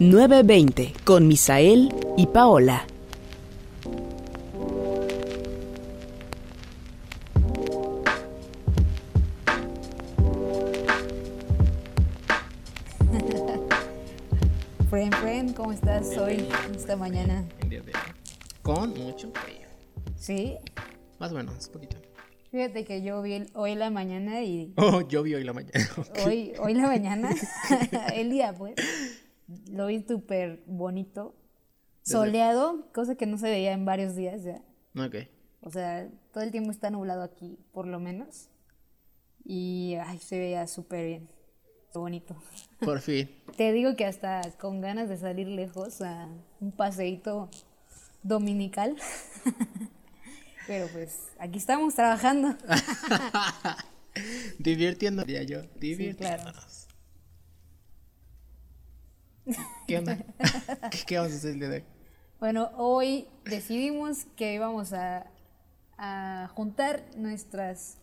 920 con Misael y Paola. Friend, friend, ¿cómo estás hoy, esta mañana? El día de hoy. Con mucho frío. Sí, Más o menos, un poquito. fíjate que yo vi el- hoy la mañana y Oh, yo vi hoy la mañana. Hoy, hoy la mañana, el día pues, lo vi súper bonito, soleado, cosa que no se veía en varios días ya. Ok. O sea, todo el tiempo está nublado aquí, por lo menos. Y ay, se veía súper bien, bonito. Por fin. Te digo que hasta con ganas de salir lejos a un paseíto dominical. Pero pues aquí estamos trabajando. Divirtiendo, diría yo. Divirtiéndonos. ¿Qué onda? ¿Qué, vamos a hacer el día de hoy? Bueno, hoy decidimos que íbamos a, a juntar nuestras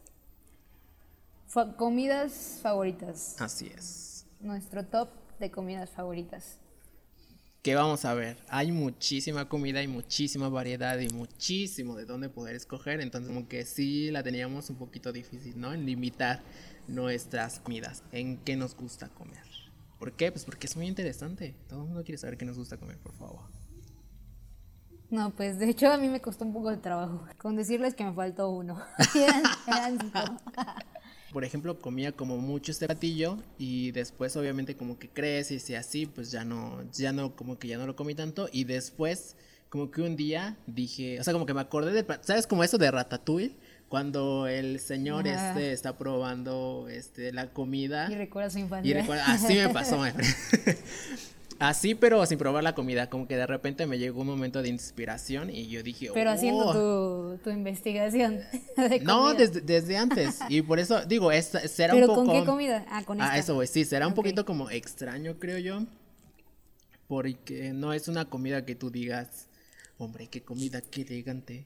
fa- comidas favoritas. Así es. Nuestro top de comidas favoritas. ¿Qué vamos a ver? Hay muchísima comida y muchísima variedad y muchísimo de dónde poder escoger. Entonces, como que sí la teníamos un poquito difícil, ¿no? En limitar nuestras comidas, en qué nos gusta comer. ¿Por qué? Pues porque es muy interesante. Todo el mundo quiere saber qué nos gusta comer, por favor. No, pues de hecho a mí me costó un poco de trabajo. Con decirles que me faltó uno. eran, eran. Por ejemplo, comía como mucho este platillo y después obviamente como que creces y así, pues ya no, ya no, como que ya no lo comí tanto y después como que un día dije, o sea, como que me acordé de, ¿sabes como eso de Ratatouille? Cuando el señor Ajá. este está probando este la comida Y recuerda su y infancia. recuerda, así me pasó, friend. Así, pero sin probar la comida, como que de repente me llegó un momento de inspiración y yo dije, Pero haciendo "Oh". tu, tu investigación de No, desde, desde antes. Y por eso, digo, esta, será ¿Pero un poco. con qué comida? Ah, con esta. Ah, eso, güey, sí, será un poquito como extraño, creo yo. Porque no es una comida que tú digas, hombre, qué comida, qué elegante.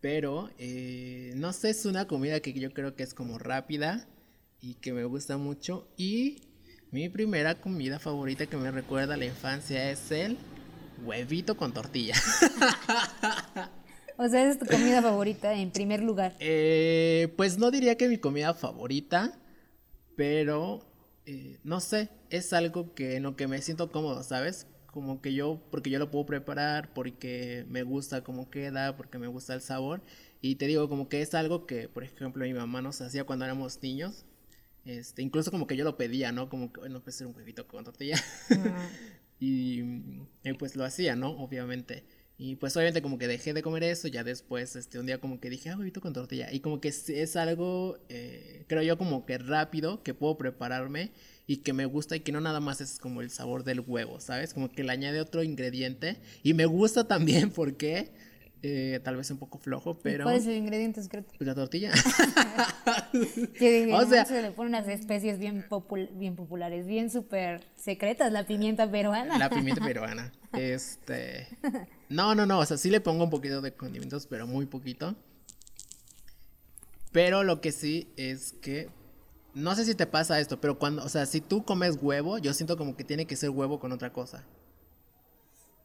Pero, eh, no sé, es una comida que yo creo que es como rápida y que me gusta mucho. Y mi primera comida favorita que me recuerda a la infancia es el huevito con tortilla. O sea, es tu comida favorita en primer lugar. Eh, pues no diría que mi comida favorita, pero eh, no sé, es algo que en lo que me siento cómodo, ¿sabes? Como que yo, porque yo lo puedo preparar, porque me gusta cómo queda, porque me gusta el sabor. Y te digo, como que es algo que, por ejemplo, mi mamá nos hacía cuando éramos niños. Este, incluso como que yo lo pedía, ¿no? Como que, bueno, pues era un huevito con tortilla. y, y, pues lo hacía, ¿no? Obviamente. Y pues obviamente como que dejé de comer eso, ya después, este, un día como que dije, ah, huevito con tortilla. Y como que es, es algo, eh, creo yo, como que rápido, que puedo prepararme y que me gusta y que no nada más es como el sabor del huevo, ¿sabes? Como que le añade otro ingrediente. Y me gusta también porque, eh, tal vez un poco flojo, pero... ¿Cuál es el ingrediente secreto? Pues la tortilla. Que O sea- se le ponen unas especies bien, popul- bien populares, bien súper secretas, la pimienta peruana. La pimienta peruana. Este. No, no, no. O sea, sí le pongo un poquito de condimentos, pero muy poquito. Pero lo que sí es que. No sé si te pasa esto, pero cuando. O sea, si tú comes huevo, yo siento como que tiene que ser huevo con otra cosa.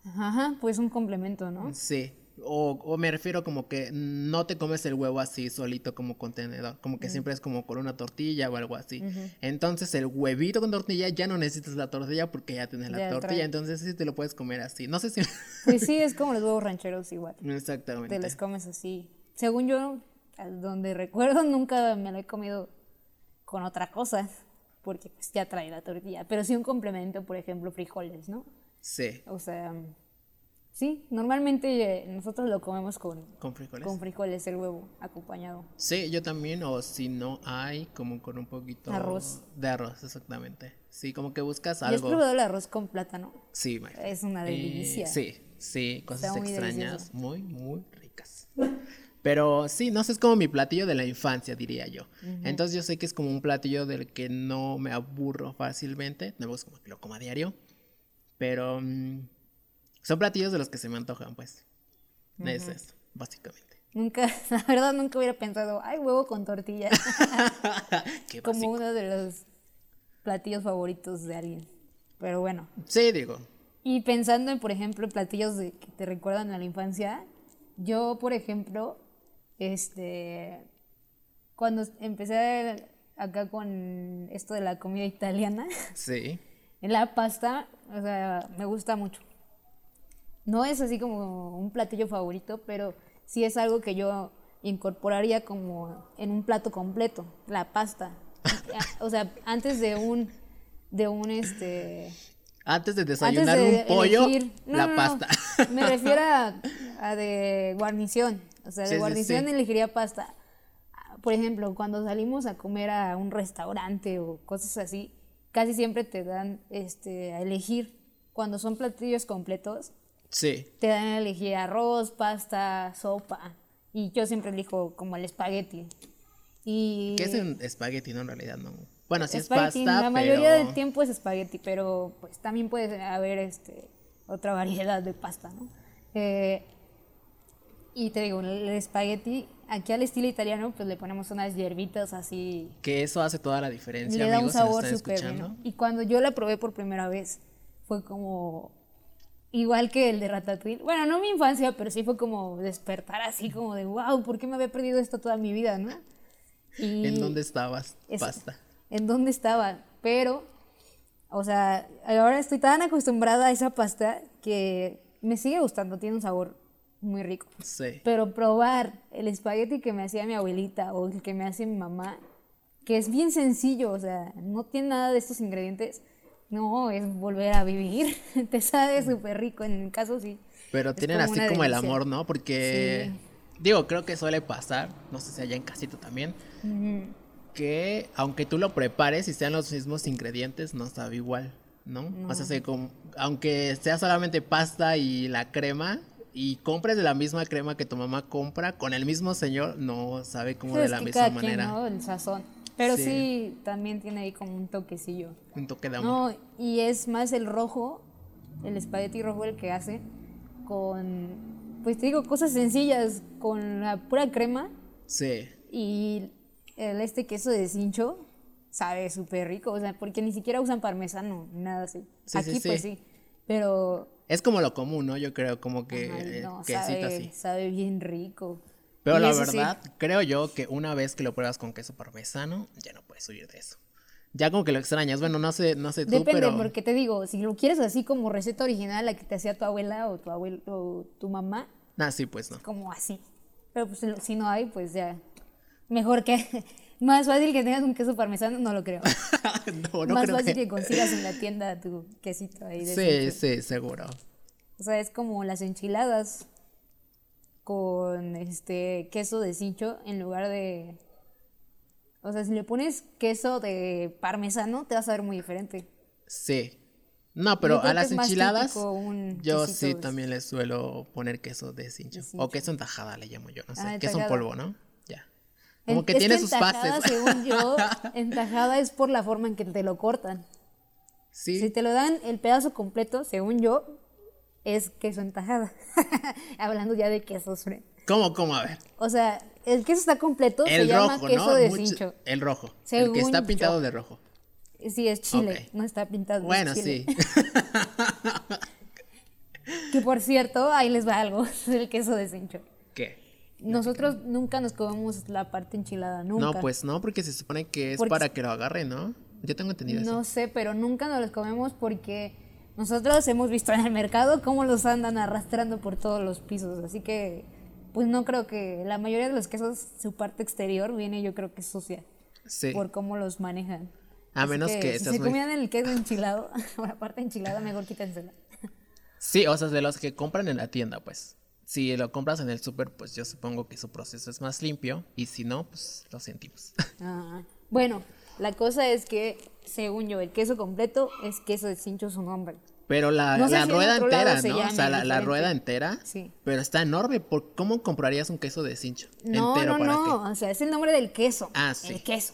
Ajá, pues un complemento, ¿no? Sí. O, o me refiero como que no te comes el huevo así solito como contenedor. Como que siempre es como con una tortilla o algo así. Entonces el huevito con tortilla ya no necesitas la tortilla porque ya tienes la Ya tortilla. trae. Entonces sí te lo puedes comer así. No sé si. Pues sí, es como los huevos rancheros igual. Exactamente. Te los comes así. Según yo, donde recuerdo, nunca me lo he comido con otra cosa, porque pues ya trae la tortilla. Pero sí un complemento, por ejemplo, frijoles, ¿no? Sí, O sea, sí, normalmente eh, nosotros lo comemos con, con frijoles. con frijoles, el huevo acompañado. Sí, yo también, o si no hay, como con un poquito Arroz. de arroz, exactamente. Sí, como que buscas ¿Y has algo. probado el arroz con plátano? Sí, friend. Es una Eh, delicia. sí, sí, cosas Está muy extrañas, delicioso. muy, muy ricas. Pero sí, no sé, es como mi platillo de la infancia, diría yo. Entonces yo sé que es como un platillo del que no me aburro fácilmente. No gusta como que lo coma a diario. Pero mm, son platillos de los que se me antojan, pues. Es eso, básicamente. Nunca, la verdad, nunca hubiera pensado, ay, huevo con tortilla, como uno de los platillos favoritos de alguien. Pero bueno, Sí, digo. Y pensando en, por ejemplo, en platillos de, que te recuerdan a la infancia, yo, por ejemplo, este, cuando empecé acá con esto de la comida italiana, Sí. la pasta, o sea, me gusta mucho. No es así como un platillo favorito, pero sí es algo que yo incorporaría como en un plato completo, la pasta. O sea, antes de un, de un este, Antes de antes desayunar de un pollo, no, la no, no, pasta. Me refiero a, a de guarnición. O sea, de Sí, sí, guarnición sí. elegiría pasta. Por ejemplo, cuando salimos a comer a un restaurante o cosas así, casi siempre te dan este, a elegir. Cuando son platillos completos, Sí. te dan a elegir arroz, pasta, sopa. Y yo siempre elijo como el espagueti. Y ¿Qué es un espagueti? No, en realidad no. Bueno, sí es espagueti, pasta, La mayoría pero... del tiempo es espagueti, pero pues también puede haber este, otra variedad de pasta, ¿no? Eh, y te digo, el espagueti, aquí al estilo italiano, pues le ponemos unas hierbitas así. Que eso hace toda la diferencia, le da un amigos, si nos sabor súper bueno. Y cuando yo la probé por primera vez, fue como igual que el de Ratatouille. Bueno, no mi infancia, pero sí fue como despertar así como de, wow, ¿por qué me había perdido esto toda mi vida, no? Y ¿En dónde estabas? es- Pasta. En dónde estaba, pero, o sea, ahora estoy tan acostumbrada a esa pasta que me sigue gustando, tiene un sabor muy rico. Sí. Pero probar el espagueti que me hacía mi abuelita o el que me hace mi mamá, que es bien sencillo, o sea, no tiene nada de estos ingredientes, no, es volver a vivir. Te sabe súper rico, en mi caso sí. Pero tienen como así como el amor, ¿no? Porque, digo, creo que suele pasar, no sé si allá en casito también, que aunque tú lo prepares y sean los mismos ingredientes, no sabe igual, ¿no? O sea, se com- aunque sea solamente pasta y la crema, y compres de la misma crema que tu mamá compra, con el mismo señor, no sabe como de la que misma cada quien, manera. ¿no? El sazón. Pero Sí. sí. también tiene ahí como un toquecillo. Un toque de amor. No, y es más el rojo, el espagueti rojo el que hace con, pues te digo, cosas sencillas, con la pura crema Sí. y el este queso de cincho sabe súper rico, o sea, porque ni siquiera usan parmesano, nada así. Sí, sí, Aquí pues sí. sí, pero Es como lo común, ¿no? Yo creo, como que eh, no, quesito sabe, así. sabe bien rico. Pero Y la sí, verdad, creo yo que una vez que lo pruebas con queso parmesano, ya no puedes huir de eso. Ya como que lo extrañas. Bueno, no sé, no sé tú, Depende, pero. porque te digo, si lo quieres así como receta original, la que te hacía tu abuela o tu abuelo o tu mamá, Ah, sí, pues no. como así. Pero pues si no hay, pues ya. Mejor que. Más fácil que tengas un queso parmesano, no lo creo. no, no Más creo fácil que. que... consigas en la tienda tu quesito ahí. de Sí, sí, seguro. O sea, es como las enchiladas con este queso de cincho en lugar de. O sea, si le pones queso de parmesano, te vas a ver muy diferente. Sí. No, pero a que las enchiladas, yo sí también le suelo poner queso de cincho. De O queso en tajada le llamo yo, no sé. Ah, queso en polvo, ¿no? Ya. En- Como que tiene en sus tajada, fases. Según yo, en tajada es por la forma en que te lo cortan. sí. Si te lo dan el pedazo completo, según yo, es queso en tajada. Hablando ya de quesos. Fre. ¿Cómo, cómo? A ver. O sea, el queso está completo, se El llama rojo, queso ¿no? de Mucho- cincho. El rojo. el Según que está yo. pintado de rojo. Sí, es chile, no está pintado. Bueno, chile. sí. Que por cierto, ahí les va algo del queso de cincho. ¿Qué? Nosotros nunca nos comemos la parte enchilada, nunca. No, pues no, porque se supone que es Porque- para que lo agarre, ¿no? Yo tengo entendido eso. No sé, pero nunca nos los comemos porque nosotros hemos visto en el mercado cómo los andan arrastrando por todos los pisos. Así que, pues no creo que la mayoría de los quesos, su parte exterior viene yo creo que sucia Sí. por cómo los manejan. A Así menos que si seas se muy- comían el queso enchilado, o la parte enchilada, mejor quítensela. Sí, o sea, de los que compran en la tienda, pues. Si lo compras en el súper, pues yo supongo que su proceso es más limpio. Y si no, pues lo sentimos. Ah, Bueno, la cosa es que, según yo, el queso completo es queso de cincho su nombre. Pero la, No sé la si en rueda entera, ¿no? O sea, la, rueda entera. Sí. Pero está enorme. ¿Por cómo comprarías un queso de cincho? No, entero no, para no. qué? O sea, es el nombre del queso. Ah, sí. El queso.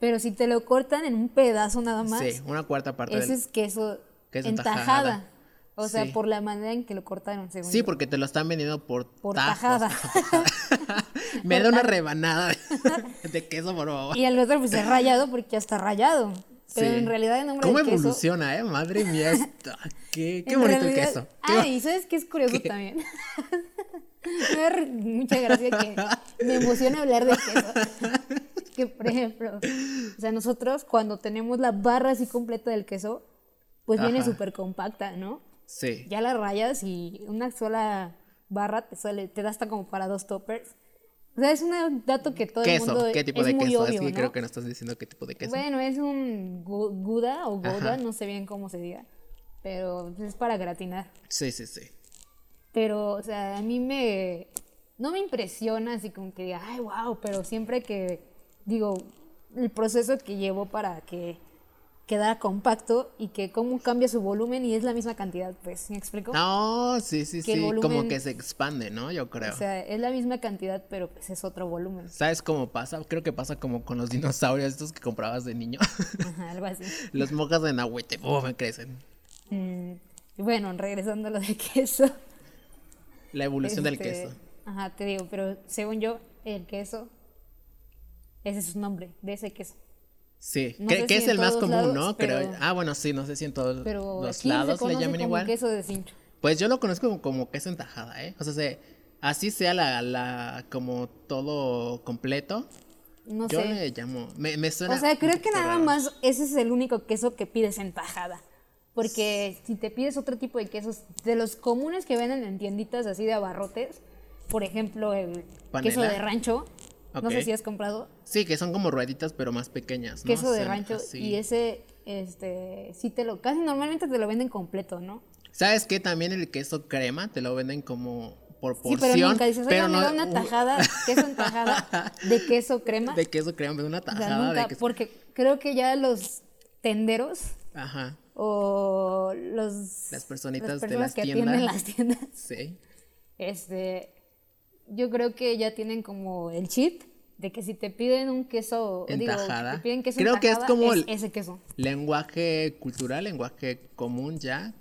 Pero si te lo cortan en un pedazo nada más, Sí, una cuarta parte ese del... es queso, queso en en tajada. tajada. O sea, Sí. por la manera en que lo cortaron, según Sí, yo. porque te lo están vendiendo por, Por tajos. tajada. Me da una rebanada de, queso, por favor. Y el otro pues es rayado porque ya está rayado. Pero Sí. en realidad el nombre ¿Cómo del queso... evoluciona, eh? Madre mía, esto- qué, qué bonito el queso. Ah, y ¿sabes qué es curioso también? me da mucha gracia que me emociona hablar de queso. que, por ejemplo, o sea, nosotros cuando tenemos la barra así completa del queso, pues viene súper compacta, ¿no? Sí. Ya la rayas y una sola barra te sale, te da hasta como para dos toppers. O sea, es un dato que todo el Queso, mundo ¿qué tipo es de muy queso? obvio, es que ¿no? creo que no estás diciendo qué tipo de queso. Bueno, es un Gouda o Gouda, no sé bien cómo se diga, pero es para gratinar. Sí, sí, sí. Pero, o sea, a mí me. No me impresiona así como que diga, ay, wow, pero siempre que. Digo, el proceso que llevo para que quedara compacto y que cómo cambia su volumen y es la misma cantidad, pues, ¿me explico? No, sí, sí, Que sí. Como que se expande, ¿no? Yo creo. O sea, es la misma cantidad, pero pues es otro volumen. ¿Sabes cómo pasa? Creo que pasa como con los dinosaurios estos que comprabas de niño. Ajá, algo así. los mojas en agüite, ¡pum! crecen. Mm, bueno, regresando a lo de queso. La evolución del este, queso. Ajá, te digo, pero según yo, el queso. Ese es su nombre, de ese queso. Sí, no que, sé que si es el más común, lados, ¿no? pero- Creo. Ah, bueno, sí, no sé si en todos Pero los aquí lados se le llaman como igual. queso de cincho. Pues yo lo conozco como, como queso en tajada, ¿eh? O sea, se- así sea la, la, como todo completo. No yo sé. le llamo, me, me suena. O sea, creo que nada raro. más ese es el único queso que pides en tajada. Porque si te pides otro tipo de quesos, de los comunes que venden en tienditas así de abarrotes, por ejemplo, el Panela. queso de rancho, no sé si has comprado, Sí, que son como rueditas, pero más pequeñas, ¿no? queso de Son rancho, así. y ese, este, sí te lo, casi normalmente te lo venden completo, ¿no? ¿Sabes qué? También el queso crema te lo venden como por Sí, porción. pero nunca dices, oiga, me no- da una tajada, queso en tajada de queso crema. De queso crema, de una O sea, tajada nunca, de queso. porque creo que ya los tenderos Ajá, o los Las personitas las de las que tiendas. atienden las tiendas sí. este yo creo que ya tienen como el chip de que si te piden un queso En digo, tajada. te piden queso Creo en que es como el- ese queso Lenguaje cultural, lenguaje común ya.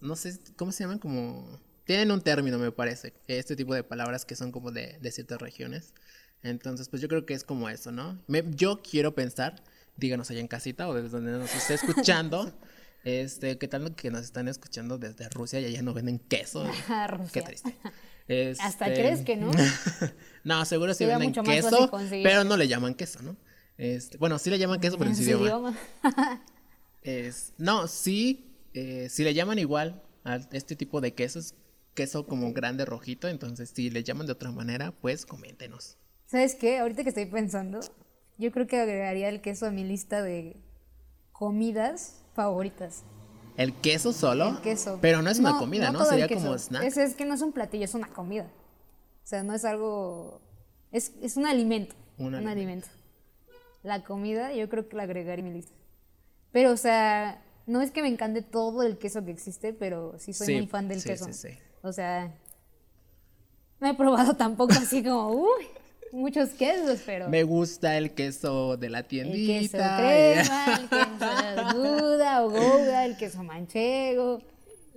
No sé, ¿cómo se llaman? Como... Tienen un término, me parece. Este tipo de palabras que son como de, de ciertas regiones. Entonces, pues yo creo que es como eso, ¿no? Me- yo quiero pensar, díganos allá en casita o desde donde nos esté escuchando. Este, ¿qué tal que nos están escuchando desde Rusia y allá no venden queso? Rusia. Qué triste. Este, Hasta crees que no. no, seguro sí venden queso, pero no le llaman queso, ¿no? Este, bueno, sí le llaman queso, pero en en su idioma. idioma Es, no, sí, eh, si le llaman igual a este tipo de quesos, queso como grande rojito, entonces si le llaman de otra manera, pues coméntenos. sabes qué ahorita que estoy pensando yo creo que agregaría el queso a mi lista de comidas favoritas El queso solo, el queso pero no es una comida, ¿no? Sería como snack. Es, es que no es un platillo, es una comida. O sea, no es algo. Es, es un alimento. Un Un, alimento. alimento. La comida, yo creo que la agregaría a mi lista. Pero, o sea, no es que me encante todo el queso que existe, pero sí soy Sí, muy fan del sí, queso. sí, sí. O sea, no he probado tampoco así como, uy, muchos quesos, pero. Me gusta el queso de la El queso tiendita. crema, el queso Gouda o Gouda, el queso manchego.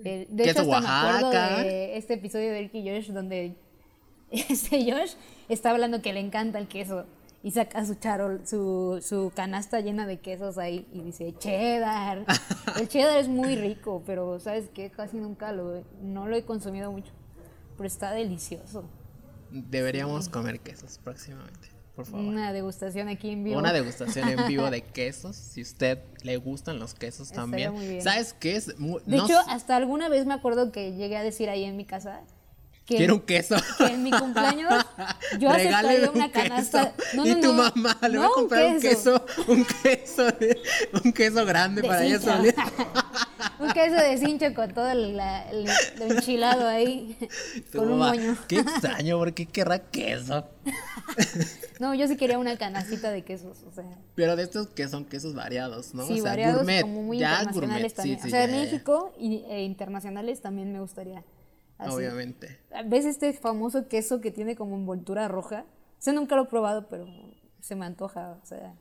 Eh, De Queso hecho, hasta me acuerdo de este episodio de Ricky Josh donde este Josh está hablando que le encanta el queso y saca su charol, su, su canasta llena de quesos ahí y dice cheddar. El cheddar es muy rico, pero sabes que casi nunca lo no lo he consumido mucho. Pero está delicioso. Deberíamos comer quesos próximamente, por favor. Una degustación aquí en vivo. Una degustación en vivo de quesos. Si usted le gustan los quesos Estaría también. muy bien. ¿Sabes qué es? De no hecho, hasta alguna vez me acuerdo que llegué a decir ahí en mi casa que, quiero un queso. que en mi cumpleaños yo aceptaría un una canasta. queso. y tu mamá le va a no, comprar un queso, un queso, de- un queso grande de para ella solita. un queso de cincho con todo el, enchilado ahí, con un moño. Qué extraño, ¿por qué querrá queso? No, yo sí quería una canastita de quesos, o sea, Pero de estos que son quesos variados, ¿no? sí, o sea, variados, gourmet. como muy ya internacionales gourmet, también. sí, sí, o sea, ya, México e internacionales también me gustaría. así. Obviamente. ¿Ves este famoso queso que tiene como envoltura roja? O sea, nunca lo he probado, pero se me antoja. O sea,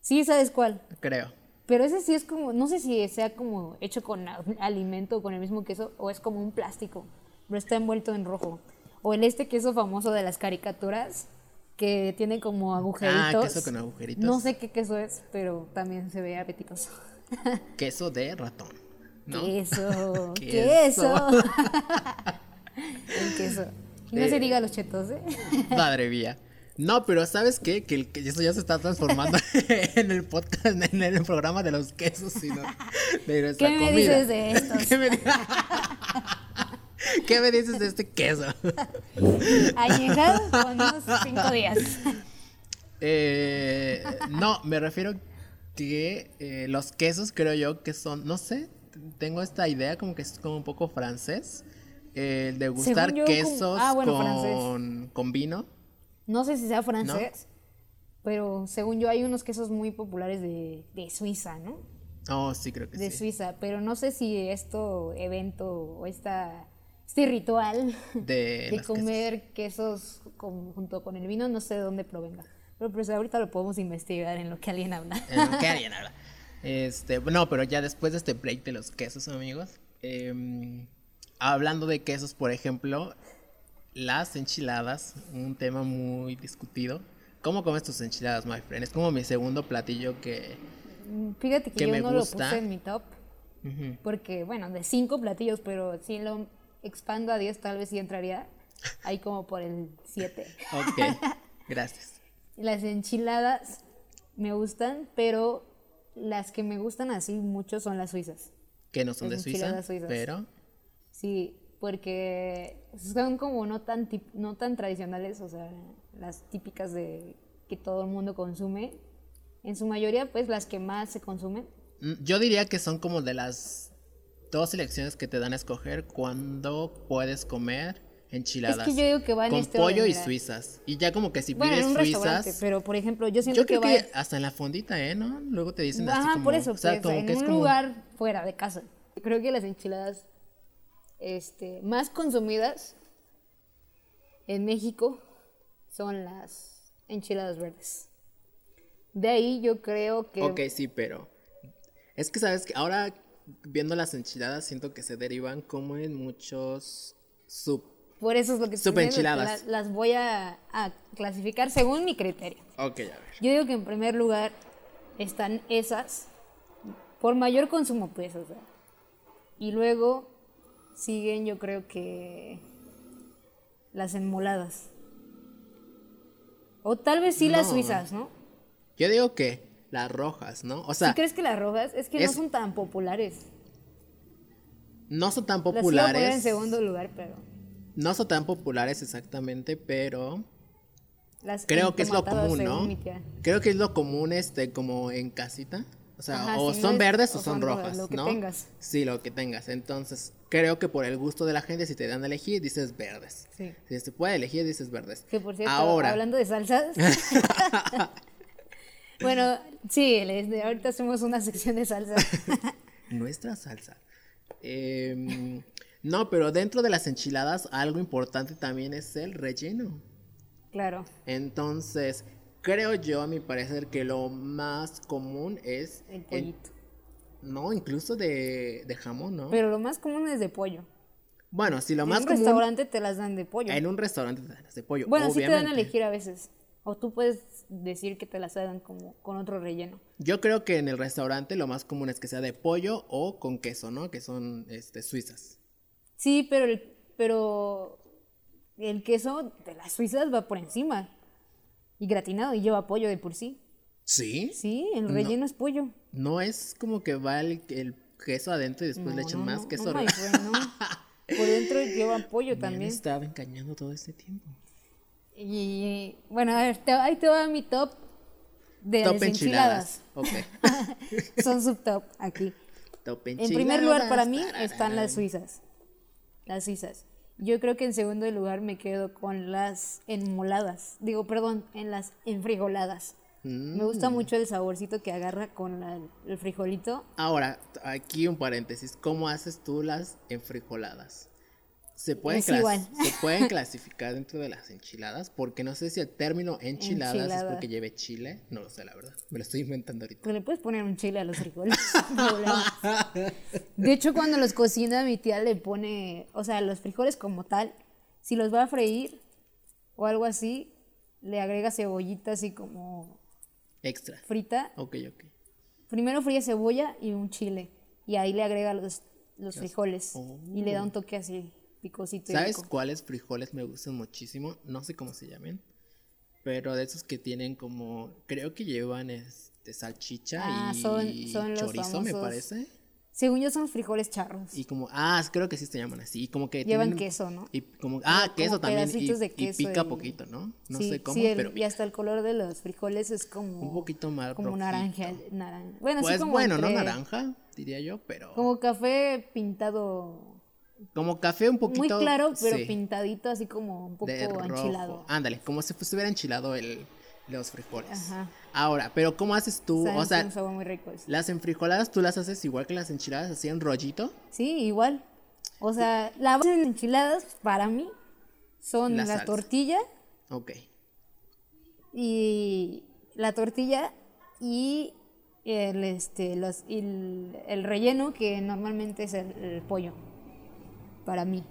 sí, ¿sabes cuál? Creo. Pero ese sí es como, no sé si sea como hecho con alimento o con el mismo queso o es como un plástico, pero está envuelto en rojo. O el este queso famoso de las caricaturas, que tiene como agujeritos. Ah, queso con agujeritos. No sé qué queso es, pero también se ve apetitoso. Queso de ratón. ¿no? Queso, Queso. El queso. Y no se diga los chetos, ¿eh? Madre mía. No, pero ¿sabes qué? Que, el- que eso ya se está transformando en el podcast, en el programa de los quesos, sino de nuestra ¿Qué me dices de estos? ¿Qué me, di- ¿Qué me dices de este queso? Añejado con unos cinco días. Eh, no, me refiero que eh, los quesos creo yo que son, no sé, tengo esta idea como que es como un poco francés, el de gustar yo, quesos ah, bueno, con, con vino. No sé si sea francés, pero según yo hay unos quesos muy populares de, de Suiza, ¿no? Oh, sí, creo que De sí. Suiza, pero no sé si esto evento o esta, este ritual De de comer quesos con- junto con el vino, no sé de dónde provenga. Pero pues ahorita lo podemos investigar en lo que alguien habla. Eh, ¿Qué harían ahora? Este, no, pero ya después de este break de los quesos, amigos. em, hablando de quesos, por ejemplo, las enchiladas, un tema muy discutido. ¿Cómo comes tus enchiladas, my friend? Es como mi segundo platillo que. Fíjate que que yo me no lo gusta. puse en mi top, porque bueno, de cinco platillos, pero si lo expando a 10 tal vez sí entraría ahí como por el 7. Ok, gracias. Las enchiladas me gustan, pero las que me gustan así mucho son las suizas. Que no son Las de Suiza, suizas. pero. Sí, porque son como no tan no tan tradicionales, o sea, las típicas de que todo el mundo consume. En su mayoría, pues las que más se consumen. mm, Yo diría que son como de las dos selecciones que te dan a escoger cuando puedes comer enchiladas. Es que yo digo que va en con este pollo orden, y suizas. Y ya como que si Bueno, en pides un restaurante, suizas. pero por ejemplo, yo siento Yo creo que que, hasta en la fondita, ¿eh? ¿No? Luego te dicen así Ajá, como. por eso, o sea, pues, como en que es un como- lugar fuera de casa. Creo que las enchiladas este, más consumidas en México son las enchiladas verdes. De ahí yo creo que Ok, sí, pero. Es que sabes que ahora viendo las enchiladas siento que se derivan como en muchos sub. por eso es lo que estoy Súper diciendo, que enchiladas. la- las voy a, a clasificar según mi criterio. Ok, a ver. Yo digo que en primer lugar están esas por mayor consumo, pues, o sea. Y luego siguen, yo creo que las enmoladas. O tal vez sí las suizas, ¿no? Yo digo que las rojas, ¿no? O sea, ¿Sí crees que las rojas? Es que es- no son tan populares. no son tan Las iba a poner en populares. segundo lugar, pero No son tan populares exactamente, pero las creo que es lo común, ¿no? Creo que es lo común, este, como en casita. O sea, Ajá, o son verdes o, son, son rojas, lo que ¿no? tengas. Sí, lo que tengas. Entonces, creo que por el gusto de la gente, si te dan a elegir, dices verdes. Sí. Si se puede elegir, dices verdes. Que por cierto, Ahora, hablando de salsas. bueno, sí, ahorita hacemos una sección de salsas. nuestra salsa. Em, no, pero dentro de las enchiladas, algo importante también es el relleno. claro. Entonces, creo yo, a mi parecer, que lo más común es. El en- pollito. no, incluso de, de jamón, ¿no? Pero lo más común es de pollo. bueno, si lo en más un común. restaurante te las dan de pollo. En un restaurante te dan las de pollo. bueno, sí te dan a obviamente. elegir a veces. O tú puedes decir que te las hagan como con otro relleno. Yo creo que en el restaurante lo más común es que sea de pollo o con queso, ¿no? Que son este, suizas. Sí, pero el, pero el queso de las suizas va por encima. Y gratinado y lleva pollo de por sí. ¿Sí? Sí, el relleno es pollo. No es como que va el, el queso adentro y después le echan no, más queso. friend, no. Por dentro lleva pollo Me también. estado engañando todo este tiempo. Y bueno, a ver, te- ahí te va mi top de Top enchiladas. enchiladas. Ok. Son subtop aquí. Top En primer lugar para mí enchiladas, están las suizas. Las suizas. Yo creo que en segundo lugar me quedo con las enmoladas. Digo, perdón, en las enfrijoladas. Me gusta Mm. mucho el saborcito que agarra con la- el frijolito. Ahora, aquí un paréntesis. ¿Cómo haces tú las enfrijoladas? ¿Se pueden, clas-. ¿Se pueden clasificar dentro de las enchiladas? Porque no sé si el término enchiladas es porque lleve chile. No lo sé, la verdad. Me lo estoy inventando ahorita. Pues le puedes poner un chile a los frijoles. De hecho, cuando los cocina, mi tía le pone, o sea, los frijoles como tal, si los va a freír o algo así, le agrega cebollita así como Extra. frita. Ok, ok. Primero fríe cebolla y un chile. Y ahí le agrega los, los frijoles. Y le da un toque así, picosito ¿Sabes rico. cuáles frijoles me gustan muchísimo? No sé cómo se llamen. Pero de esos que tienen como. Creo que llevan este salchicha Ah, y son- son los chorizo, me famosos parece. Según yo son frijoles charros. Y como. Ah, creo que sí se llaman así. Y como que. Llevan tienen- queso, ¿no? Y como. Ah, como queso también. Y, de y queso pica y- poquito, ¿no? No sí, sé cómo, sí, el- pero. y hasta el color de los frijoles es como Un poquito más como naranja, naranja. Bueno, Pues sí como bueno, no entre- naranja, diría yo, pero. Como café pintado café un poquito. muy claro, pero sí, pintadito así como un poco enchilado. Ándale, como si estuviera enchilado el, los frijoles. Ajá. Ahora, pero ¿cómo haces tú? Saben, o sea, un sabor muy rico. las enfrijoladas tú las haces igual que las enchiladas, así en rollito. Sí, igual. O sea, la base de enchiladas para mí son La tortilla Ok. y la tortilla y el este los y el, el relleno que normalmente es el, el pollo para mí.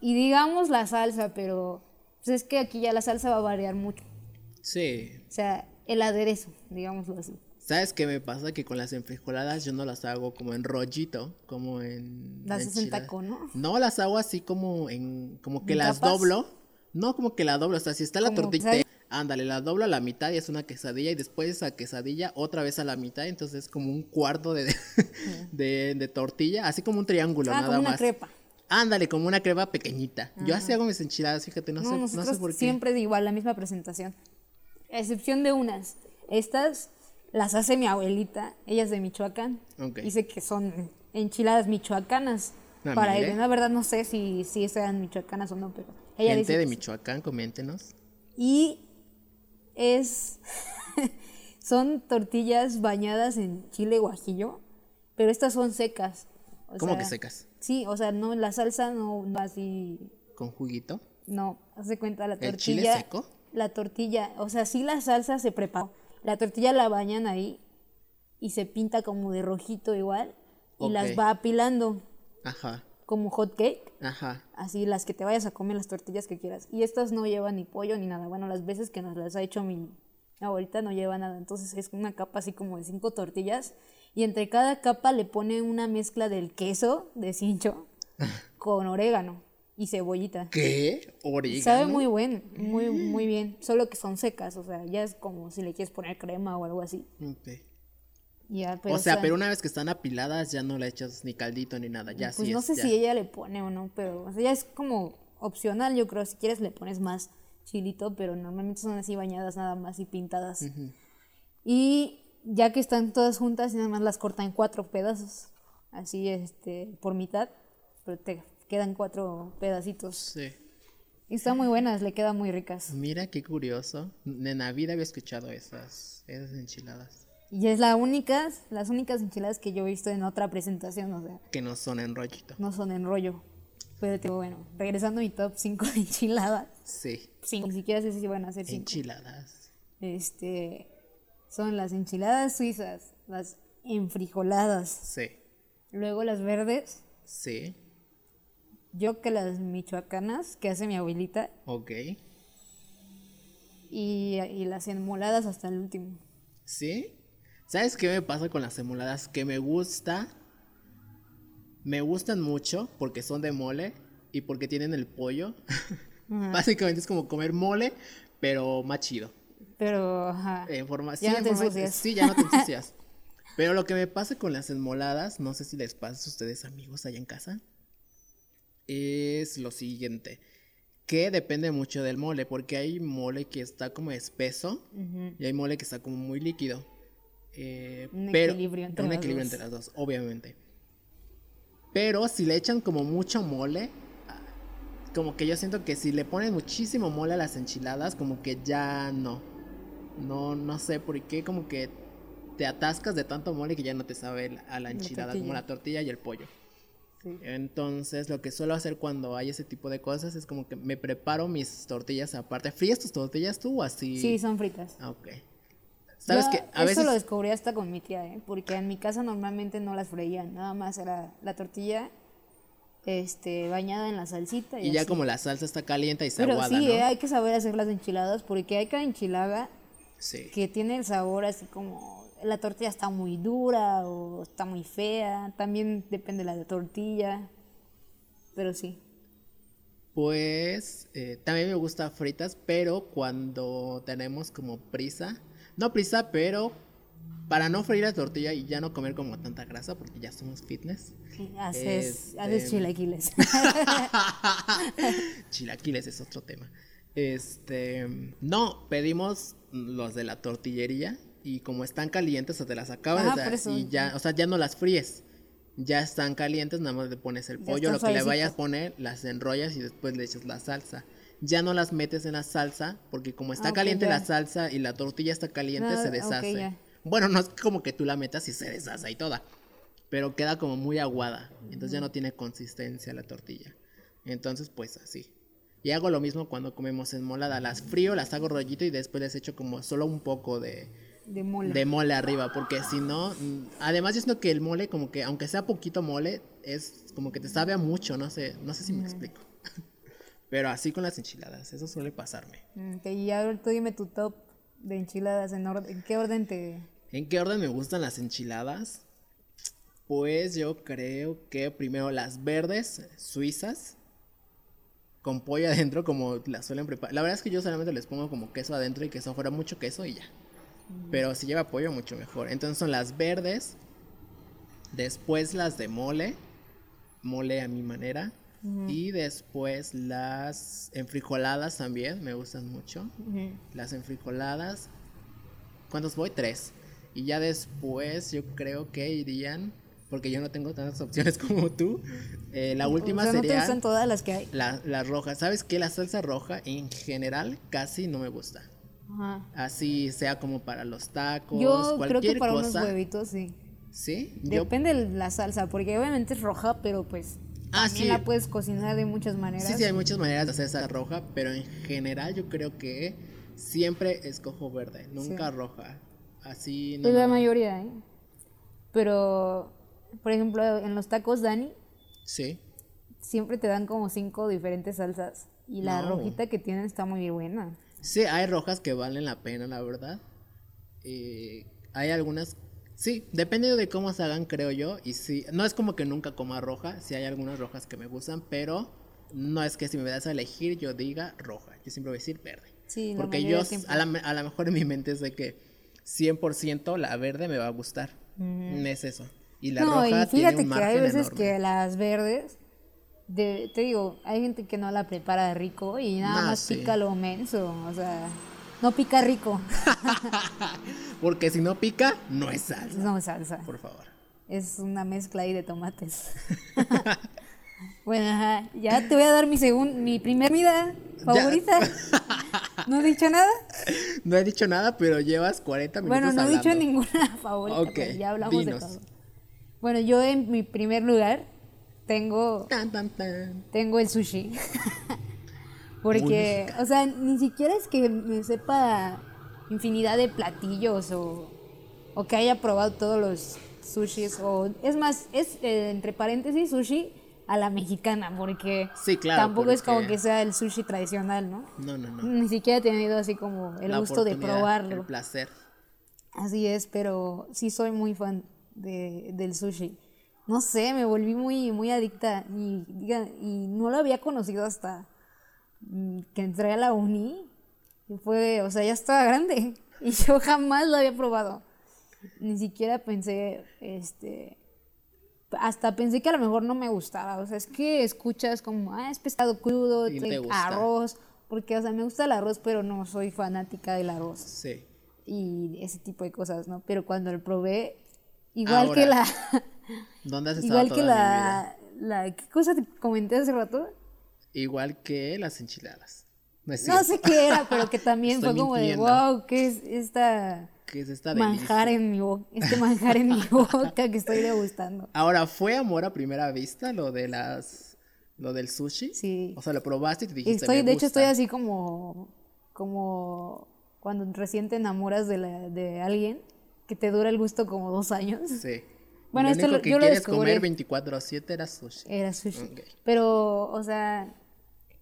Y digamos la salsa, pero pues es que aquí ya la salsa va a variar mucho. Sí. O sea, el aderezo, digámoslo así. ¿Sabes qué me pasa? Que con las enfrijoladas yo no las hago como en rollito, como en... Las haces en taco, ¿no? No, las hago así como en... Como que ¿En las capas? doblo. No, como que la doblo. O sea, si está la tortilla... Ándale, la doblo a la mitad y es una quesadilla. Y después esa quesadilla otra vez a la mitad. Entonces es como un cuarto de, de, de tortilla. Así como un triángulo, Ah, nada como una más. crepa. Ándale, como una crepa pequeñita. Yo así hago mis enchiladas, fíjate, no, No, sé, no sé por qué. siempre es igual, la misma presentación. A excepción de unas. Estas las hace mi abuelita, ella es de Michoacán. Ok. Dice que son enchiladas michoacanas. Ah, para ella, la verdad no sé si, si sean michoacanas o no, pero ella Gente dice de. Michoacán, coméntenos. Y es. son tortillas bañadas en chile guajillo, pero estas son secas. O ¿Cómo sea, que secas? Sí, o sea, no, la salsa no va así. ¿Con juguito? No, haz de cuenta la tortilla. ¿El chile seco? La tortilla, o sea, sí la salsa se prepara. La tortilla la bañan ahí y se pinta como de rojito igual y las va apilando Ajá, como hot cake. ajá. Así las que te vayas a comer las tortillas que quieras. Y estas no llevan ni pollo ni nada. Bueno, las veces que nos las ha hecho mi abuelita no lleva nada. Entonces es una capa así como de cinco tortillas. Y entre cada capa le pone una mezcla del queso de cincho con orégano y cebollita. ¿Qué? ¿Orégano? Sabe muy bueno, muy, muy bien. Solo que son secas, o sea, ya es como si le quieres poner crema o algo así. Ok. Ya, pero o sea, pero una vez que están apiladas ya no le echas ni caldito ni nada, ya Pues sí no es, sé ya. si ella le pone o no, pero o sea, ya es como opcional, yo creo. Si quieres le pones más chilito, pero normalmente son así bañadas nada más y pintadas. Y ya que están todas juntas, nada más las cortan en cuatro pedazos, así este por mitad, pero te quedan cuatro pedacitos. Sí. Y están muy buenas, le quedan muy ricas. Mira qué curioso. En la vida había escuchado esas, esas enchiladas. Y es la única, las únicas enchiladas que yo he visto en otra presentación, o sea, Que no son en rollito. no son en rollo. Pero te digo, bueno, regresando a mi top 5 de enchiladas, Sí. cinco, ni siquiera sé si van a ser 5. Enchiladas. Este, son las enchiladas suizas, las enfrijoladas, Sí. luego las verdes, Sí. yo que las michoacanas que hace mi abuelita Ok. y, y las enmoladas hasta el último. ¿Sí? ¿Sabes qué me pasa con las emuladas? Que me gusta. Me gustan mucho porque son de mole y porque tienen el pollo. Básicamente es como comer mole, pero más chido. Pero, ajá, En forma, sí, Ya no te forma- ensucias. sí, ya no te ensucias. Pero lo que me pasa con las enmoladas, no sé si les pasa a ustedes amigos allá en casa, es lo siguiente, que depende mucho del mole, porque hay mole que está como espeso y hay mole que está como muy líquido. Eh, Un pero, equilibrio entre un equilibrio dos. entre las dos, obviamente. Pero si le echan como mucho mole, ah, como que yo siento que si le ponen muchísimo mole a las enchiladas, como que ya no. No, no sé por qué, como que te atascas de tanto mole que ya no te sabe a la enchilada, como la tortilla y el pollo. Sí. Entonces, lo que suelo hacer cuando hay ese tipo de cosas es como que me preparo mis tortillas aparte. ¿Frías tus tortillas tú o así? Sí, son fritas. Ah, ok. ¿Sabes que A eso veces... lo descubrí hasta con mi tía, ¿eh? porque en mi casa normalmente no las freían, nada más era la tortilla este, bañada en la salsita. Y, Y ya así. como la salsa está caliente y está Pero aguada, sí, ¿no? eh, hay que saber hacer las enchiladas porque hay cada enchilada Sí. que tiene el sabor así como la tortilla está muy dura o está muy fea. También depende de la tortilla. Pero sí. Pues eh, también me gusta fritas, pero cuando tenemos como prisa, no prisa, pero para no freír la tortilla y ya no comer como tanta grasa, porque ya somos fitness. Haces, Este- haces chilaquiles. Chilaquiles es otro tema. Este, no, pedimos los de la tortillería y como están calientes, o te las acabas eso. y ya, o sea, ya no las fríes. Ya están calientes, nada más le pones el pollo, lo que le vayas a poner, las enrollas y después le echas la salsa. Ya no las metes en la salsa porque como está Ah, caliente la salsa y la tortilla está caliente, Ah, se deshace. bueno, no es como que tú la metas y se deshace y toda, pero queda como muy aguada, entonces ya no tiene consistencia la tortilla. Entonces, pues así. Y hago lo mismo cuando comemos enmolada. Las frío, las hago rollito y después les echo como solo un poco de, De mole. de mole arriba. Porque si no, mm, además yo siento que el mole, como que aunque sea poquito mole, es como que te sabe a mucho. No sé, no sé si me explico. Pero así con las enchiladas, eso suele pasarme. Mm, ok, y ahora tú dime tu top de enchiladas. ¿En, orden, ¿en qué orden te...? ¿En qué orden me gustan las enchiladas? Pues yo creo que primero las verdes suizas con pollo adentro como las suelen preparar. La verdad es que yo solamente les pongo como queso adentro y queso afuera, mucho queso y ya. Pero si lleva pollo mucho mejor. Entonces son las verdes, después las de mole, mole a mi manera. Y después las enfrijoladas también, me gustan mucho. Las enfrijoladas. ¿Cuántos voy? Tres. Y ya después yo creo que irían, porque yo no tengo tantas opciones como tú. eh, la última o sea, ¿no te sería gustan todas las que hay? la, la roja. ¿Sabes qué? La salsa roja en general casi no me gusta. Ajá. Así sea como para los tacos, Yo creo cualquier que para cosa. unos huevitos sí. ¿Sí? Yo- Depende de la salsa, porque obviamente es roja, pero pues Ah, también sí. la puedes cocinar de muchas maneras. Sí, sí, hay muchas maneras de hacer salsa roja, pero en general yo creo que siempre escojo verde, nunca roja. Así no. Es la mayoría, ¿eh? Pero, por ejemplo, en los tacos Dani Sí. siempre te dan como cinco diferentes salsas. Y la No. rojita que tienen está muy buena. Sí, hay rojas que valen la pena, la verdad. Eh, hay algunas. Sí, depende de cómo se hagan, creo yo. Y sí, no es como que nunca coma roja. Sí, hay algunas rojas que me gustan, pero no es que si me das a elegir yo diga roja. Yo siempre voy a decir verde. Sí, la Porque yo, a la, me- a lo mejor en mi mente es de que 100% la verde me va a gustar. Es eso. Y la no, roja y tiene fíjate un que hay veces enorme. que las verdes, de, te digo, hay gente que no la prepara rico y nada Nah, más sí. pica lo menso. O sea, no pica rico. Porque si no pica, no es salsa. no salsa. Por favor. Es una mezcla ahí de tomates. bueno, ajá, ya te voy a dar mi segun, mi primer comida favorita. ¿No he dicho nada? No he dicho nada, pero llevas 40 minutos Bueno, no he dicho ninguna favorita, pero ya hablamos dinos. de todo. Bueno, yo en mi primer lugar tengo Tan, tan, tan. tengo el sushi. Porque, o sea, ni siquiera es que me sepa infinidad de platillos o, o que haya probado todos los sushis. O, es más, es eh, entre paréntesis sushi a la mexicana, porque Sí, claro, tampoco es como que sea el sushi tradicional, ¿no? No, no, no. Ni siquiera he tenido así como el La gusto de probarlo. El placer. Así es, pero sí soy muy fan de, del sushi. No sé, me volví muy, muy adicta y, y no lo había conocido hasta mm, que entré a la uni. Y fue, o sea, ya estaba grande y yo jamás lo había probado. Ni siquiera pensé, este, hasta pensé que a lo mejor no me gustaba. O sea, es que escuchas como, ah, es pescado crudo, te arroz, porque, o sea, me gusta el arroz, pero no soy fanática del arroz Sí. y ese tipo de cosas, ¿no? Pero cuando lo probé, igual que la, ¿Dónde has estado igual que toda mi vida? la, la, ¿qué cosa te comenté hace rato? Igual que las enchiladas. No, sé qué era, pero que también Estoy fue como de, wow, ¿qué es esta ¿Qué es esta manjar en mi boca, este manjar en mi boca que estoy degustando? Ahora, ¿fue amor a primera vista lo de las... lo del sushi? Sí. O sea, lo probaste y te dijiste, estoy, "Me de hecho, gusta". estoy así como, como cuando recién te enamoras de, la, de alguien que te dura el gusto como dos años. Sí. Bueno, lo esto único lo- que yo lo quieres comer 24/7 era sushi. Era sushi. Pero, o sea,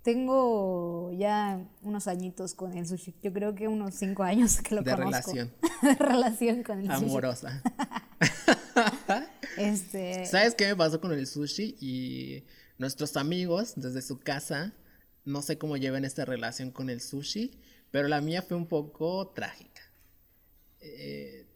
tengo ya unos añitos con el sushi. Yo creo que unos cinco años que lo De conozco. relación. de relación con el sushi. Amorosa. Este, ¿Sabes qué me pasó con el sushi? Y nuestros amigos desde su casa, no sé cómo llevan esta relación con el sushi, pero la mía fue un poco trágica. Eh,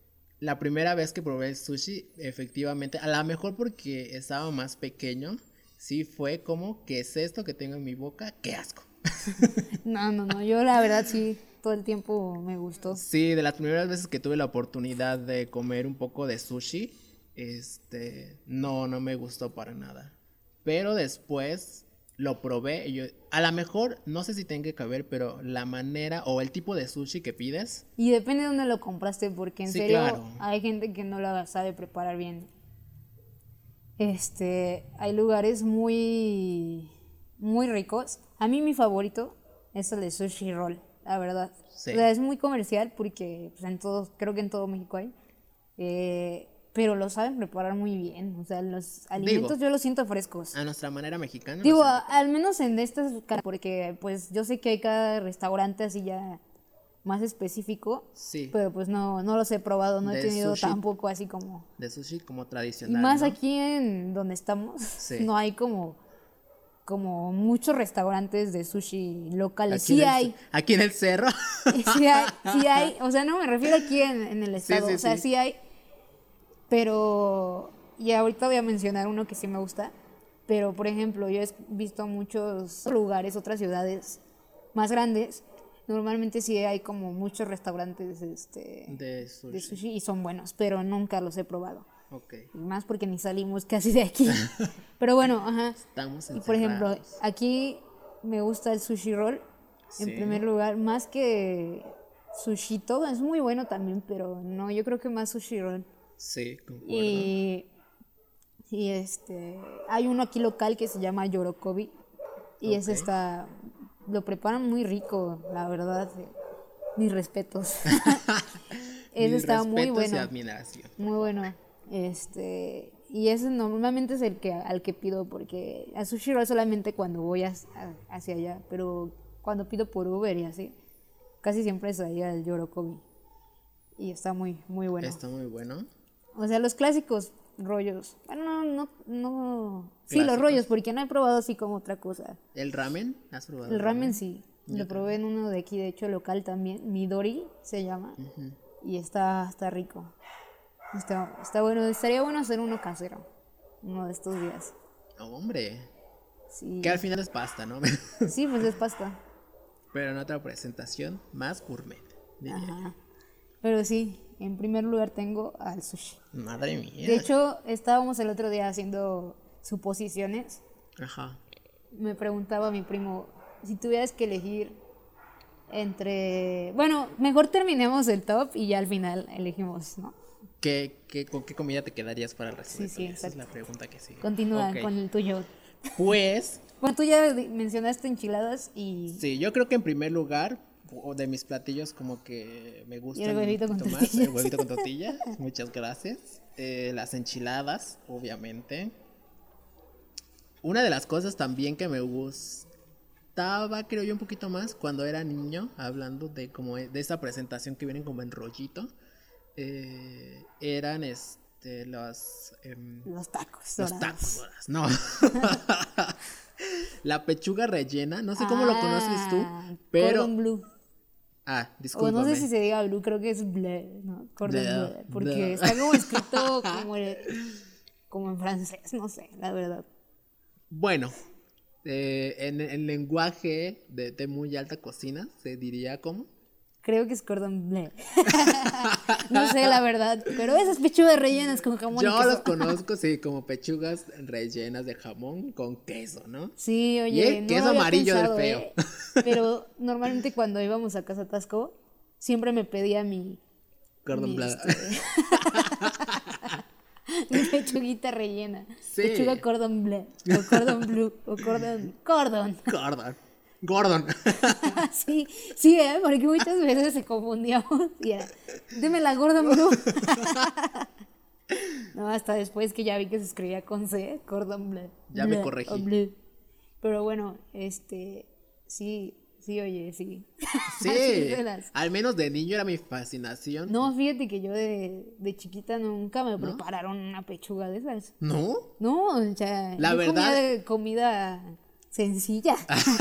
la primera vez que probé el sushi, efectivamente, a lo mejor porque estaba más pequeño, sí fue como, ¿qué es esto que tengo en mi boca? ¡Qué asco! no, no, no. Yo la verdad sí, todo el tiempo me gustó. Sí, de las primeras veces que tuve la oportunidad de comer un poco de sushi, este, no, no me gustó para nada. Pero después lo probé y yo, a lo mejor, no sé si tenga que ver, pero la manera o el tipo de sushi que pides, Y depende de dónde lo compraste, porque en Sí, serio claro. hay gente que no la sabe preparar bien. Este, hay lugares muy, muy ricos. A mí mi favorito es el de Sushi Roll, la verdad. Sí. O sea, es muy comercial porque pues, en todos, creo que en todo México hay. Eh, pero lo saben preparar muy bien. O sea, los alimentos yo los siento frescos. a nuestra manera mexicana. Digo, a- al menos en estas, porque pues yo sé que hay cada restaurante así ya más específico, Sí. pero pues no, no los he probado, no he tenido sushi. tampoco así como... de sushi como Y tradicional. más ¿no? aquí en donde estamos, Sí. no hay como, como muchos restaurantes de sushi locales. Aquí sí el hay, Aquí en el cerro. sí hay, sí hay, o sea, no me refiero aquí en, en el estado, sí, o sea, sí hay, pero, y ahorita voy a mencionar uno que sí me gusta, pero por ejemplo, yo he visto muchos lugares, otras ciudades más grandes, normalmente sí hay como muchos restaurantes este, de sushi. de sushi y son buenos, pero nunca los he probado. Ok. Y más porque ni salimos casi de aquí. Pero bueno, ajá. Estamos Y por ejemplo, aquí me gusta el sushi roll. Sí. En primer lugar, más que sushito, es muy bueno también, pero no, yo creo que más sushi roll. Sí, concuerdo. Y, y este, hay uno aquí local que se llama Yorokobi. Y ese Ok. está, lo preparan muy rico, la verdad. eh, Mis respetos. está muy respetos y bueno. admiración. Muy bueno. Este, y ese normalmente es el que al que pido porque a sushi roll solamente cuando voy a- hacia allá, pero cuando pido por Uber y así, casi siempre es ahí el Yorokobi. Y está muy muy bueno. Está muy bueno. O sea, los clásicos rollos. Bueno, no no no Sí, los rollos porque no he probado así como otra cosa. ¿El ramen? ¿Has probado? El ramen sí. Lo probé en uno de aquí, de hecho local también, Midori se llama. Y está está rico. Está, está bueno, estaría bueno hacer uno casero. Uno de estos días. No, hombre. Sí. Que al final es pasta, ¿no? Sí, pues es pasta. Pero en otra presentación, más gourmet. diría. Ajá. Pero sí, en primer lugar tengo al sushi. Madre mía. De hecho, estábamos el otro día haciendo suposiciones. Ajá. Me preguntaba mi primo, si tuvieras que elegir entre... Bueno, mejor terminemos el top y ya al final elegimos, ¿no? ¿Qué, qué, ¿Con qué comida te quedarías para el resto Sí, sí? Esa es la pregunta que sigue. Continúa Ok. con el tuyo. Pues, Bueno, tú ya mencionaste enchiladas y... sí, yo creo que en primer lugar, de mis platillos como que me gustan huevito un con el huevito con tortilla, muchas gracias. Eh, las enchiladas, obviamente. Una de las cosas también que me gustaba, creo yo, un poquito más cuando era niño, hablando de como de esa presentación que vienen como en rollito, eh, eran este los em, Los tacos. los tacos no. La pechuga rellena, no sé cómo lo conoces tú, Ah, pero Cordon blue. Ah, O discúlpame. no sé si se diga blue, creo que es bleu, ¿no? Cordon Bleu, bleu. Porque bleu. está como escrito como, el- como en francés, no sé, la verdad. Bueno, eh, en el lenguaje de, de muy alta cocina se diría como Creo que es cordon bleu. no sé, la verdad. Pero esas pechugas rellenas con jamón y Yo queso. los conozco, sí, como pechugas rellenas de jamón con queso, ¿no? Sí, Y oye, el no queso amarillo del pensado, feo. ¿eh? Pero normalmente cuando íbamos a Casa Tasco, siempre me pedía mi, Cordon mi, bleu. este, mi pechuguita rellena. Sí. Pechuga cordon bleu, o cordon blue, o cordon, cordon. Gordon. Gordon. sí, sí, ¿eh? porque muchas veces se confundíamos y era, deme la cordon blue. no, hasta después que ya vi que se escribía con C, cordon bleu. Ya me corregí. bleu. Pero bueno, este, sí, sí, oye, sí. Sí, las- al menos de niño era mi fascinación. No, fíjate que yo de, de chiquita nunca me prepararon una pechuga de esas. ¿No? No, o sea, La yo verdad- comía de comida sencilla.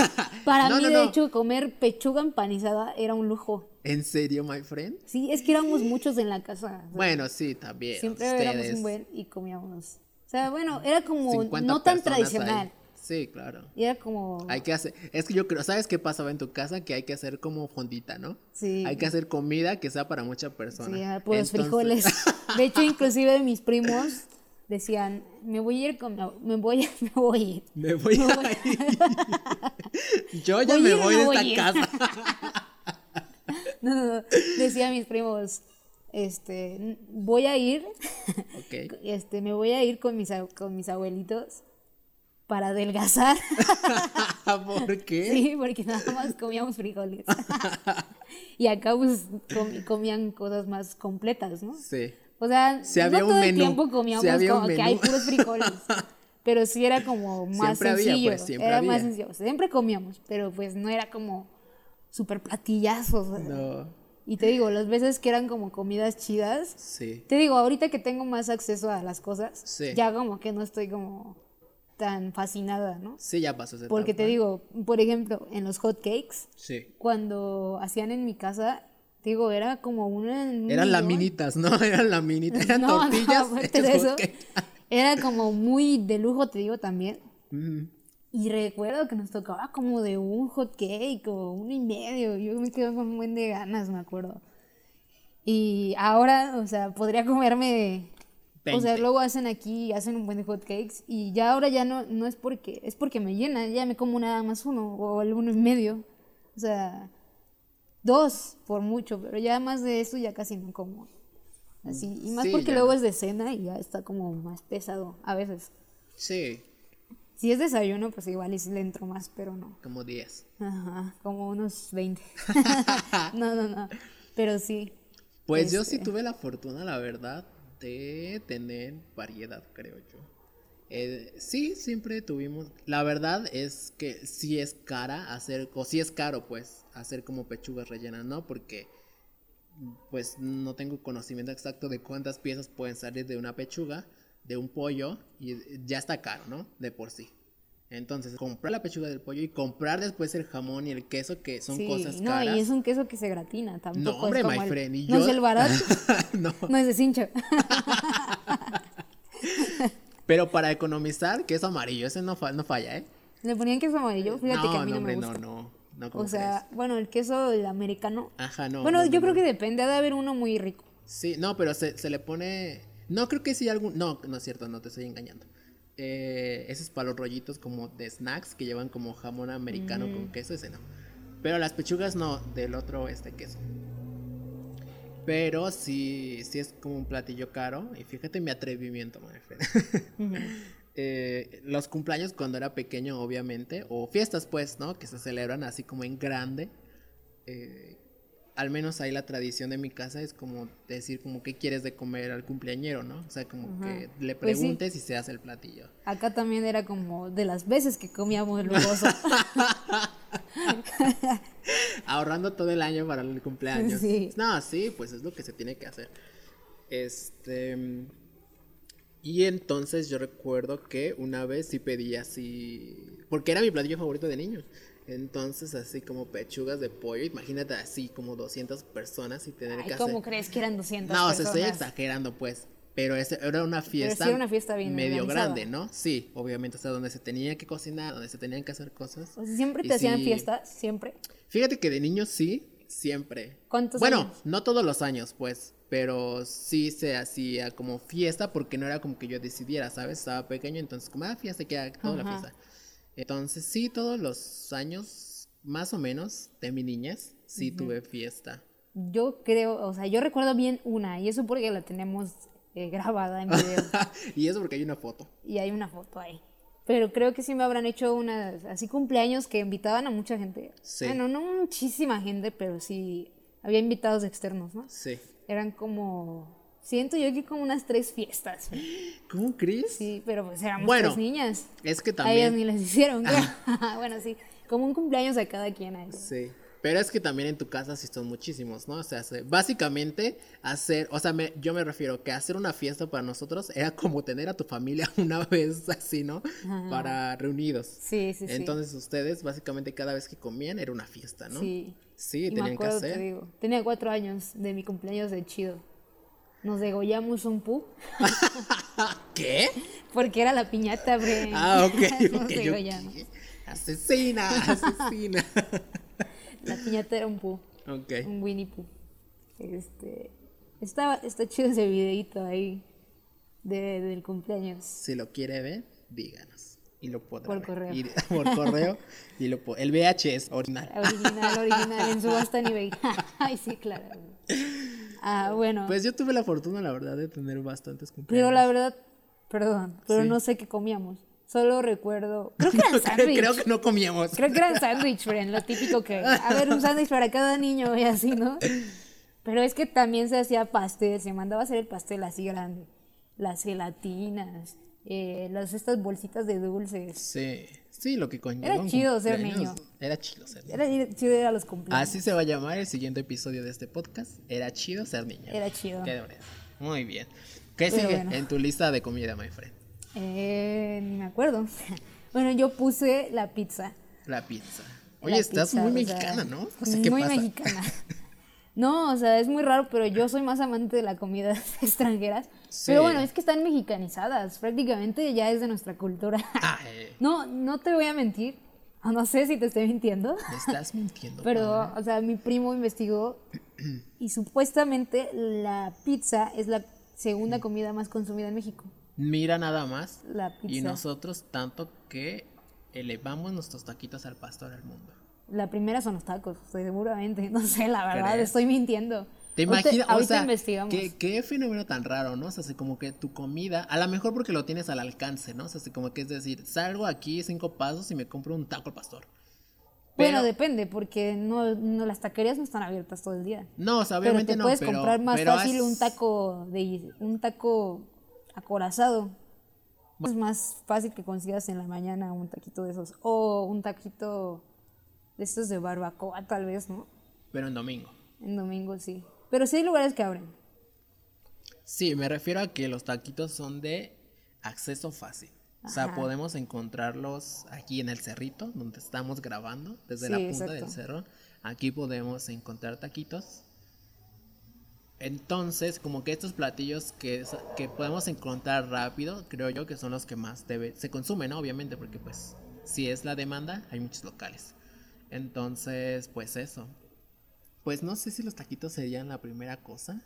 Para No, mí, no, de hecho, comer pechuga empanizada era un lujo. ¿En serio, my friend? Sí, es que éramos muchos en la casa. Bueno, sí, también. siempre ustedes, éramos un buen y comíamos. O sea, bueno, era como 50 no tan tradicional. ahí. Sí, claro. Y era como. Hay que hacer, es que yo creo, ¿sabes qué pasaba en tu casa? Que hay que hacer como fondita, ¿no? Sí. Hay que hacer comida que sea para mucha persona. Sí, era puros Entonces- frijoles. De hecho, inclusive mis primos decían, me voy a ir con me voy a, me voy a ir. Me voy Me a voy- ir. Yo ya ¿Voy a me voy de esta a casa. No, no, no. Decía a mis primos, este, "N- voy a ir, Ok. este, me voy a ir con mis, con mis abuelitos para adelgazar. ¿Por qué? Sí, porque nada más comíamos frijoles. y acá pues com- comían cosas más completas, ¿no? Sí. O sea, Sí había no un todo el menú, tiempo comíamos había como que hay puros frijoles. Pero sí era como más Siempre había, sencillo. pues, siempre era más había. sencillo. Siempre comíamos, pero pues no era como súper platillazos. o sea. No. Y te digo, las veces que eran como comidas chidas, Sí. te digo, ahorita que tengo más acceso a las cosas, Sí. ya como que no estoy como tan fascinada, ¿no? Sí, ya pasó esa Porque te digo, por ejemplo, en los hot cakes, Sí. cuando hacían en mi casa, digo, era como una... un Eran millón. laminitas, ¿no? Eran laminitas. Eran No, no, tortillas. hechas de eso, era como muy de lujo, te digo también. Mm. Y recuerdo que nos tocaba como de un hot cake o uno y medio. Yo me quedé con un buen de ganas, me acuerdo. Y ahora, o sea, podría comerme. O sea, 20. luego hacen aquí, hacen un buen de hot cakes. Y ya ahora ya no, no es porque, es porque me llena, ya me como nada más uno o el uno y medio. O sea, dos por mucho, pero ya más de eso ya casi no como. Así, y más Sí, porque ya. luego es de cena y ya está como más pesado a veces. Sí, Si es desayuno, pues igual y sí le entro más, pero no. como 10. Ajá, como unos 20. no, no, no. Pero sí. Pues yo sí Este. tuve la fortuna, la verdad, de tener variedad, creo yo. Eh, sí, siempre tuvimos. La verdad es que sí es cara hacer, o sí es caro, pues, hacer como pechugas rellenas, ¿no? Porque, pues, no tengo conocimiento exacto de cuántas piezas pueden salir de una pechuga, de un pollo, y ya está caro, ¿no? De por sí. Entonces, comprar la pechuga del pollo y comprar después el jamón y el queso, que son sí, cosas no, caras. y es un queso que se gratina, tampoco No, hombre, es como my el- friend, y No es el barato, no. no es de cincho. Pero para economizar, queso amarillo, ese no, fa- no falla, ¿eh? Le ponían queso amarillo, fíjate que a mí no, hombre, me gusta. no, no, no, ¿cómo o sea, bueno, el queso el americano. Ajá, no. bueno, no, yo no, creo no. que depende, ha de haber uno muy rico. Sí, no, pero se, se le pone... No, creo que sí algún... No, no es cierto, no te estoy engañando. Eh, ese es para los rollitos como de snacks que llevan como jamón americano Mm. con queso, ese no. Pero las pechugas no, del otro este queso. Pero sí, sí es como un platillo caro. Y fíjate mi atrevimiento, friend. Ujú. eh, los cumpleaños cuando era pequeño, obviamente, o fiestas, pues, ¿no? Que se celebran así como en grande. eh, al menos ahí la tradición de mi casa es como decir como qué quieres de comer al cumpleañero, ¿no? O sea, como que le Pues sí. preguntes y se hace el platillo. Acá también era como de las veces que comíamos lujoso. Ahorrando todo el año para el cumpleaños. Sí. No, sí, pues es lo que se tiene que hacer. Este. Y entonces yo recuerdo que una vez sí pedí así. Porque era mi platillo favorito de niños. Entonces, así como pechugas de pollo. Imagínate así como 200 personas y tener Ay, que ¿cómo hacer. crees que eran 200 No, o sea, estoy personas? exagerando, pues. Pero ese era una fiesta. sí era una fiesta bien Medio organizada. grande, ¿no? Sí, obviamente, o sea, donde se tenía que cocinar, donde se tenían que hacer cosas. O sea, siempre te hacían sí. fiestas, siempre. Fíjate que de niños sí, siempre. ¿Cuántos bueno, años? no todos los años, pues, pero sí se hacía como fiesta porque no era como que yo decidiera, ¿sabes? Estaba pequeño, entonces como, ah, fiesta, que haga toda la fiesta. Entonces sí, todos los años, más o menos, de mi niñez, sí tuve fiesta. Yo creo, o sea, yo recuerdo bien una, y eso porque la tenemos eh, grabada en video. y eso porque hay una foto. y hay una foto ahí. Pero creo que sí me habrán hecho unas, así cumpleaños que invitaban a mucha gente. Sí. Bueno, no muchísima gente, pero sí había invitados externos, ¿no? Sí. Eran como Siento yo que como unas tres fiestas. ¿Cómo crees? Sí, pero pues éramos Bueno, tres niñas. Es que A ellas también. ni les hicieron. bueno, sí. Como un cumpleaños a cada quien. a ellos. Sí. Pero es que también en tu casa sí son muchísimos, ¿no? O sea, se- básicamente hacer, o sea, me- yo me refiero que hacer una fiesta para nosotros era como tener a tu familia una vez así, ¿no? Para reunidos. Sí, sí, sí. Entonces ustedes básicamente cada vez que comían era una fiesta, ¿no? Sí. Sí, Y me tenían que te hacer. digo, tenía cuatro años de mi cumpleaños de chido. Nos degollamos un pu, ¿Qué? porque era la piñata, bre. Ah, ok, Nos degollamos. Asesina, asesina. La piñata era un pu, ok. un Winnie Pooh. Este, estaba, está chido ese videito ahí de, del cumpleaños. Si lo quiere ver, díganos. Y lo podrá Por ver. correo. Y- por correo. Y lo el VHS original. Original, original, en subasta en eBay. Ay, sí, claro. Ah, bueno. Pues yo tuve la fortuna, la verdad, de tener bastantes cumpleaños. pero la verdad, perdón, pero Sí. no sé qué comíamos. Solo recuerdo, creo que eran creo, sándwich. creo que no comíamos. Creo que eran sándwich, Fren, lo típico que, a ver, un sándwich para cada niño y así, ¿no? Pero es que también se hacía pastel, se mandaba a hacer el pastel así grande. Las gelatinas, eh, las estas bolsitas de dulces. Sí, sí, lo que conlleva. Era chido ser niño. Era chido ser niño. Era chido ir a los cumpleaños. Así se va a llamar el siguiente episodio de este podcast. Era chido ser niño. Era chido. Qué. Muy bien. ¿Qué Pero sigue bueno. en tu lista de comida, my friend? Eh, ni me acuerdo. Bueno, yo puse la pizza. La pizza. La Oye, estás pizza, muy sea, mexicana, ¿no? Qué muy pasa. mexicana. No, o sea, es muy raro, pero yo soy más amante de la comida extranjeras. Sí. Pero bueno, es que están mexicanizadas, prácticamente ya es de nuestra cultura. Ay, No, no te voy a mentir, no sé si te estoy mintiendo, me estás mintiendo. pero, Paola. o sea, mi primo investigó y supuestamente la pizza es la segunda comida más consumida en México. Mira nada más. La Y pizza. nosotros tanto que elevamos nuestros taquitos al pastor al mundo. La primera son los tacos, seguramente. No sé, la verdad, ¿Crees? estoy mintiendo. ¿Te imaginas? O sea, investigamos. ¿qué, qué fenómeno tan raro, ¿no? O sea, así como que tu comida, a lo mejor porque lo tienes al alcance, ¿no? O sea, así como que es decir, salgo aquí cinco pasos y me compro un taco al pastor. Bueno, Pero- depende, porque no, no las taquerías no están abiertas todo el día. No, o sea, Pero obviamente te no, puedes pero- comprar más pero fácil has- un taco de un taco acorazado. Es más fácil que consigas en la mañana un taquito de esos o un taquito de estos de barbacoa tal vez, ¿no? Pero en domingo. En domingo sí. Pero sí hay lugares que abren. Sí, me refiero a que los taquitos son de acceso fácil. O sea, podemos encontrarlos aquí en el cerrito, donde estamos grabando, desde Sí, la punta exacto. del cerro. Aquí podemos encontrar taquitos. Entonces, como que estos platillos que, que podemos encontrar rápido, creo yo que son los que más debe, se consumen, ¿no? Obviamente, porque pues si es la demanda, hay muchos locales. Entonces, pues eso. Pues no sé si los taquitos serían la primera cosa.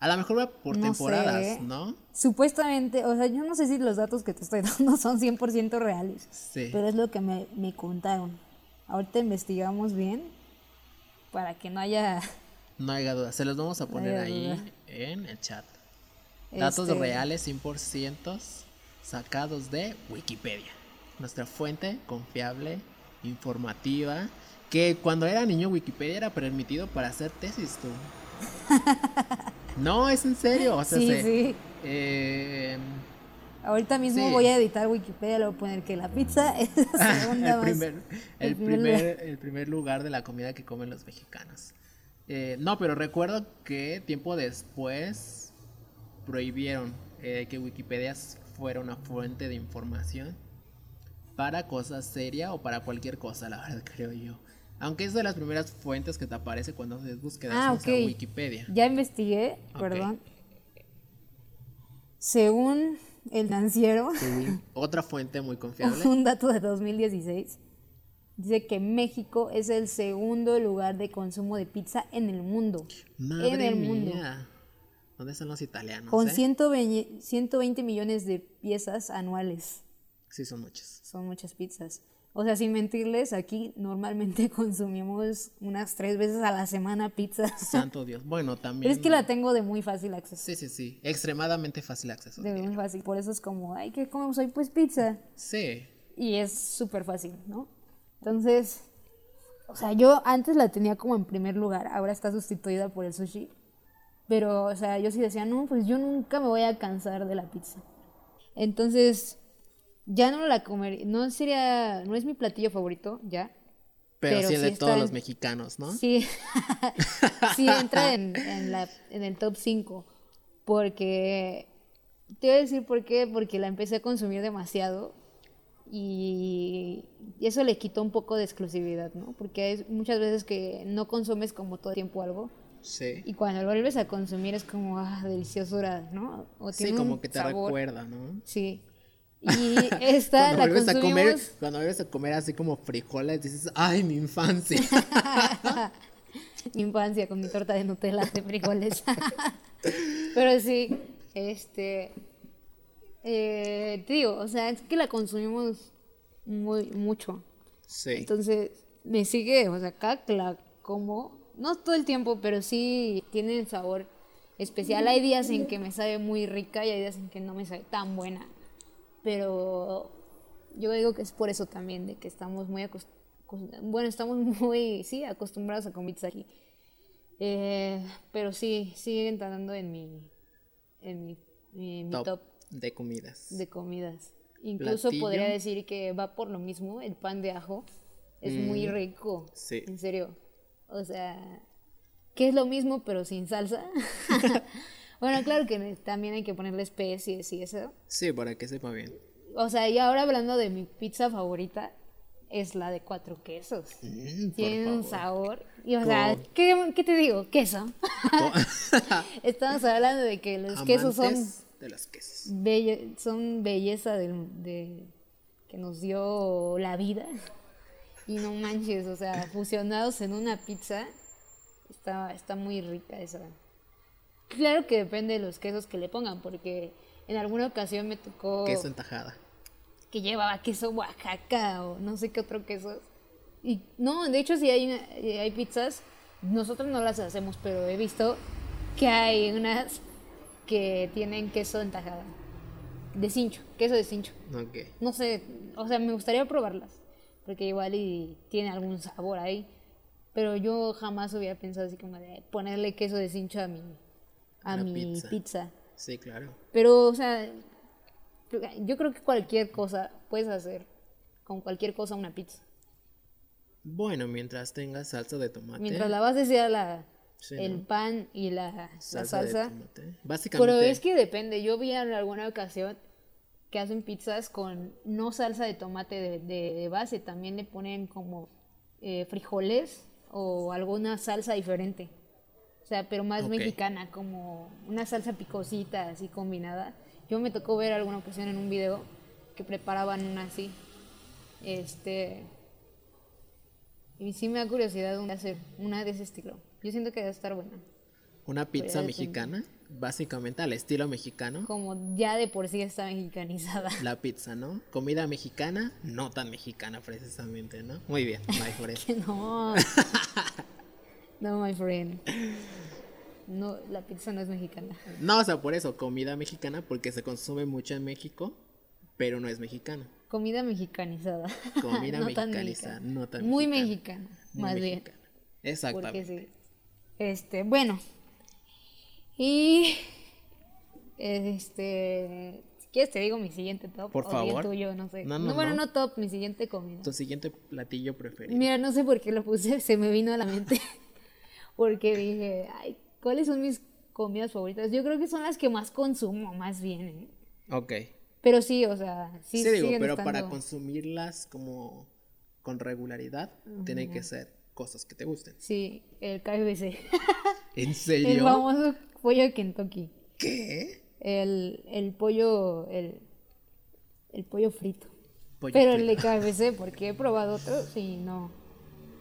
A lo mejor va por No temporadas. ¿no? Supuestamente, o sea, yo no sé si los datos que te estoy dando son 100% reales, Sí. pero es lo que me, me contaron. Ahorita investigamos bien para que no haya No haya duda. Se los vamos a poner ahí duda. en el chat. Datos este, reales 100% sacados de Wikipedia. Nuestra fuente confiable, informativa. Que cuando era niño Wikipedia era permitido para hacer tesis, tú. no, es en serio. O sea, Sí, se- sí. eh, Ahorita mismo Sí. voy a editar Wikipedia, le voy a poner que la pizza es la segunda el más- primer, el, el primer primer, el primer lugar de la comida que comen los mexicanos. Eh, no, pero recuerdo que tiempo después prohibieron eh, que Wikipedia fuera una fuente de información para cosas serias o para cualquier cosa, la verdad creo yo. Aunque es de las primeras fuentes que te aparece cuando haces búsquedas Ah, ok. Wikipedia. Ya investigué, perdón. Según el financiero, Otra fuente muy confiable. un dato de 2016, dice que México es el segundo lugar de consumo de pizza en el mundo. en Madre el mundo. mía. ¿Dónde están los italianos? Con eh? 120, 120 millones de piezas anuales. Sí, son muchos. Son muchas pizzas. O sea, sin mentirles, aquí normalmente consumimos unas tres veces a la semana pizza. Santo Dios. Bueno, también. Pero es que la tengo de muy fácil acceso. Sí, sí, sí. Extremadamente fácil acceso. De muy fácil. Por eso es como, ay, ¿qué comemos hoy? Pues pizza. Sí. Y es súper fácil, ¿no? Entonces, o sea, yo antes la tenía como en primer lugar, ahora está sustituida por el sushi. Pero, o sea, yo sí decía, no, pues yo nunca me voy a cansar de la pizza. Entonces, ya no la comería, no sería, no es mi platillo favorito, ya. Pero, Pero sí sí de todos en- los mexicanos, ¿no? Sí, sí entra en, en la, en el top 5. Porque, te voy a decir por qué, porque la empecé a consumir demasiado y, eso le quitó un poco de exclusividad, ¿no? Porque hay muchas veces que no consumes como todo el tiempo algo Sí. y cuando lo vuelves a consumir es como, ah, deliciosura, ¿no? O Sí, como un que te sabor. recuerda, ¿no? Sí. Y esta Cuando la vuelves a comer, consumimos... cuando vuelves a comer así como frijoles, dices, ay, mi infancia. mi infancia con mi torta de Nutella de frijoles. Pero sí, este. eh, te digo, o sea, es que la consumimos muy mucho. Sí. Entonces, me sigue, o sea, acá la como, no todo el tiempo, pero sí tiene sabor especial. Hay días en que me sabe muy rica y hay días en que no me sabe tan buena. Pero yo digo que es por eso también, de que estamos muy acostumbrados. Bueno, estamos muy, sí, acostumbrados a pizza aquí. Eh, pero sí, sigue entrando en mi, en mi, top, top de comidas. de comidas. Incluso Platillo. podría decir que va por lo mismo, el pan de ajo es muy rico. Mm, sí. En serio. O sea, que es lo mismo pero sin salsa. bueno, claro que también hay que ponerle especies y eso. Sí, para que sepa bien. O sea, y ahora hablando de mi pizza favorita, es la de cuatro quesos. Mm, Tiene un sabor. Y o sea, ¿qué, qué te digo? Queso. Estamos hablando de que los quesos son de los quesos. belle- son belleza del- de, que nos dio la vida. Y no manches, o sea, fusionados en una pizza, está, está muy rica esa. Claro que depende de los quesos que le pongan, porque en alguna ocasión me tocó Queso en tajada. que llevaba queso Oaxaca o no sé qué otro queso. Y no, de hecho sí hay, una- eh, hay pizzas, nosotros no las hacemos, pero he visto que hay unas que tienen queso en tajada. De cincho, queso de cincho. No sé, o sea, me gustaría probarlas, porque igual y tiene algún sabor ahí. Pero yo jamás hubiera pensado así como de ponerle queso de cincho a mi, a Una mi pizza. pizza. Sí, claro. Pero, o sea, yo creo que cualquier cosa puedes hacer con cualquier cosa una pizza. Bueno, mientras tengas salsa de tomate. Mientras la base sea la, Sí, el ¿no? pan y la, la salsa, de salsa. tomate. Básicamente. Pero es que depende. Yo vi en alguna ocasión que hacen pizzas con no salsa de tomate de, de- de base, también le ponen como eh, frijoles o alguna salsa diferente. Sea, pero más Ok. mexicana, como una salsa picosita así combinada. Yo me tocó ver alguna ocasión en un video que preparaban una así. Este. Y sí me da curiosidad de hacer una de ese estilo. Yo siento que debe estar buena. Una pizza mexicana. Básicamente al estilo mexicano. Como ya de por sí está mexicanizada. La pizza, ¿no? Comida mexicana, no tan mexicana precisamente, ¿no? Muy bien, my friend. Que no. No, my friend. No, la pizza no es mexicana. No, o sea, por eso, comida mexicana, porque se consume mucho en México, pero no es mexicana. Comida mexicanizada. Comida No mexicanizada, no tan Muy mexicana. mexicana, Muy más bien. mexicana. Exactamente. Porque sí. Este, bueno. Y. Este. Si quieres, te digo mi siguiente top. Por o favor. tuyo, no sé. No, no, bueno, no. no top, mi siguiente comida. Tu siguiente platillo preferido. Mira, no sé por qué lo puse, se me vino a la mente. Porque dije, ay, ¿cuáles son mis comidas favoritas? Yo creo que son las que más consumo, más bien. ¿eh? Ok. Pero sí, o sea, sí, Sí, digo, pero para consumirlas como con regularidad, tiene que ser cosas que te gusten. Sí, el KFC. ¿En el serio? famoso pollo de Kentucky. ¿Qué? El, el pollo, el, el pollo frito. Pollo Pero el de. KFC, porque he probado otros y no,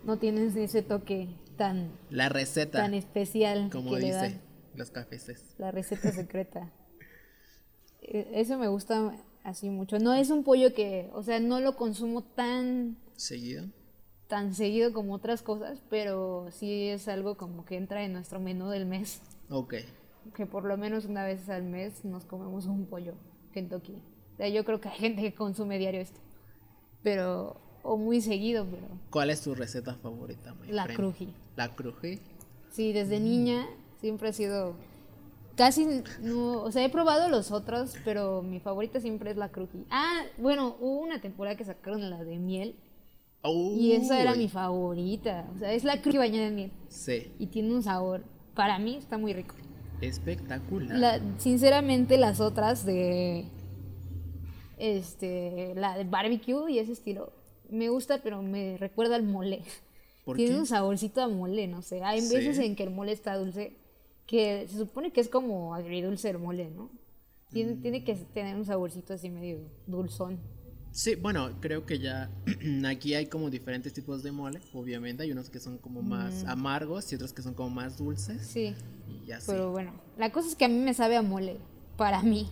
no tienen ese toque tan, La receta, tan especial como que le dice dan. los cafés. La receta secreta. E- Eso me gusta así mucho. No es un pollo que, o sea, no lo consumo tan, ¿Seguido? tan seguido como otras cosas, pero sí es algo como que entra en nuestro menú del mes. Ok. Que por lo menos una vez al mes nos comemos un pollo Kentucky. O sea, yo creo que hay gente que consume diario esto. Pero, o muy seguido, pero ¿Cuál es tu receta favorita, la friend? cruji. La cruji. Sí, desde niña siempre ha sido casi no, o sea, he probado los otros, pero mi favorita siempre es la cruji. Ah, bueno, hubo una temporada que sacaron la de miel y esa era Uy, mi favorita. O sea, es la cruji bañada en miel Sí, y tiene un sabor, para mí está muy rico. espectacular. La- sinceramente las otras de este la de barbecue y ese estilo me gusta pero me recuerda al mole ¿Por tiene qué? un saborcito a mole no sé hay Sí. veces en que el mole está dulce que se supone que es como agridulce el mole no tiene, tiene que tener un saborcito así medio dulzón Sí, bueno, creo que ya aquí hay como diferentes tipos de mole, obviamente. Hay unos que son como más amargos y otros que son como más dulces. sí Y pero bueno la cosa es que a mí me sabe a mole para mí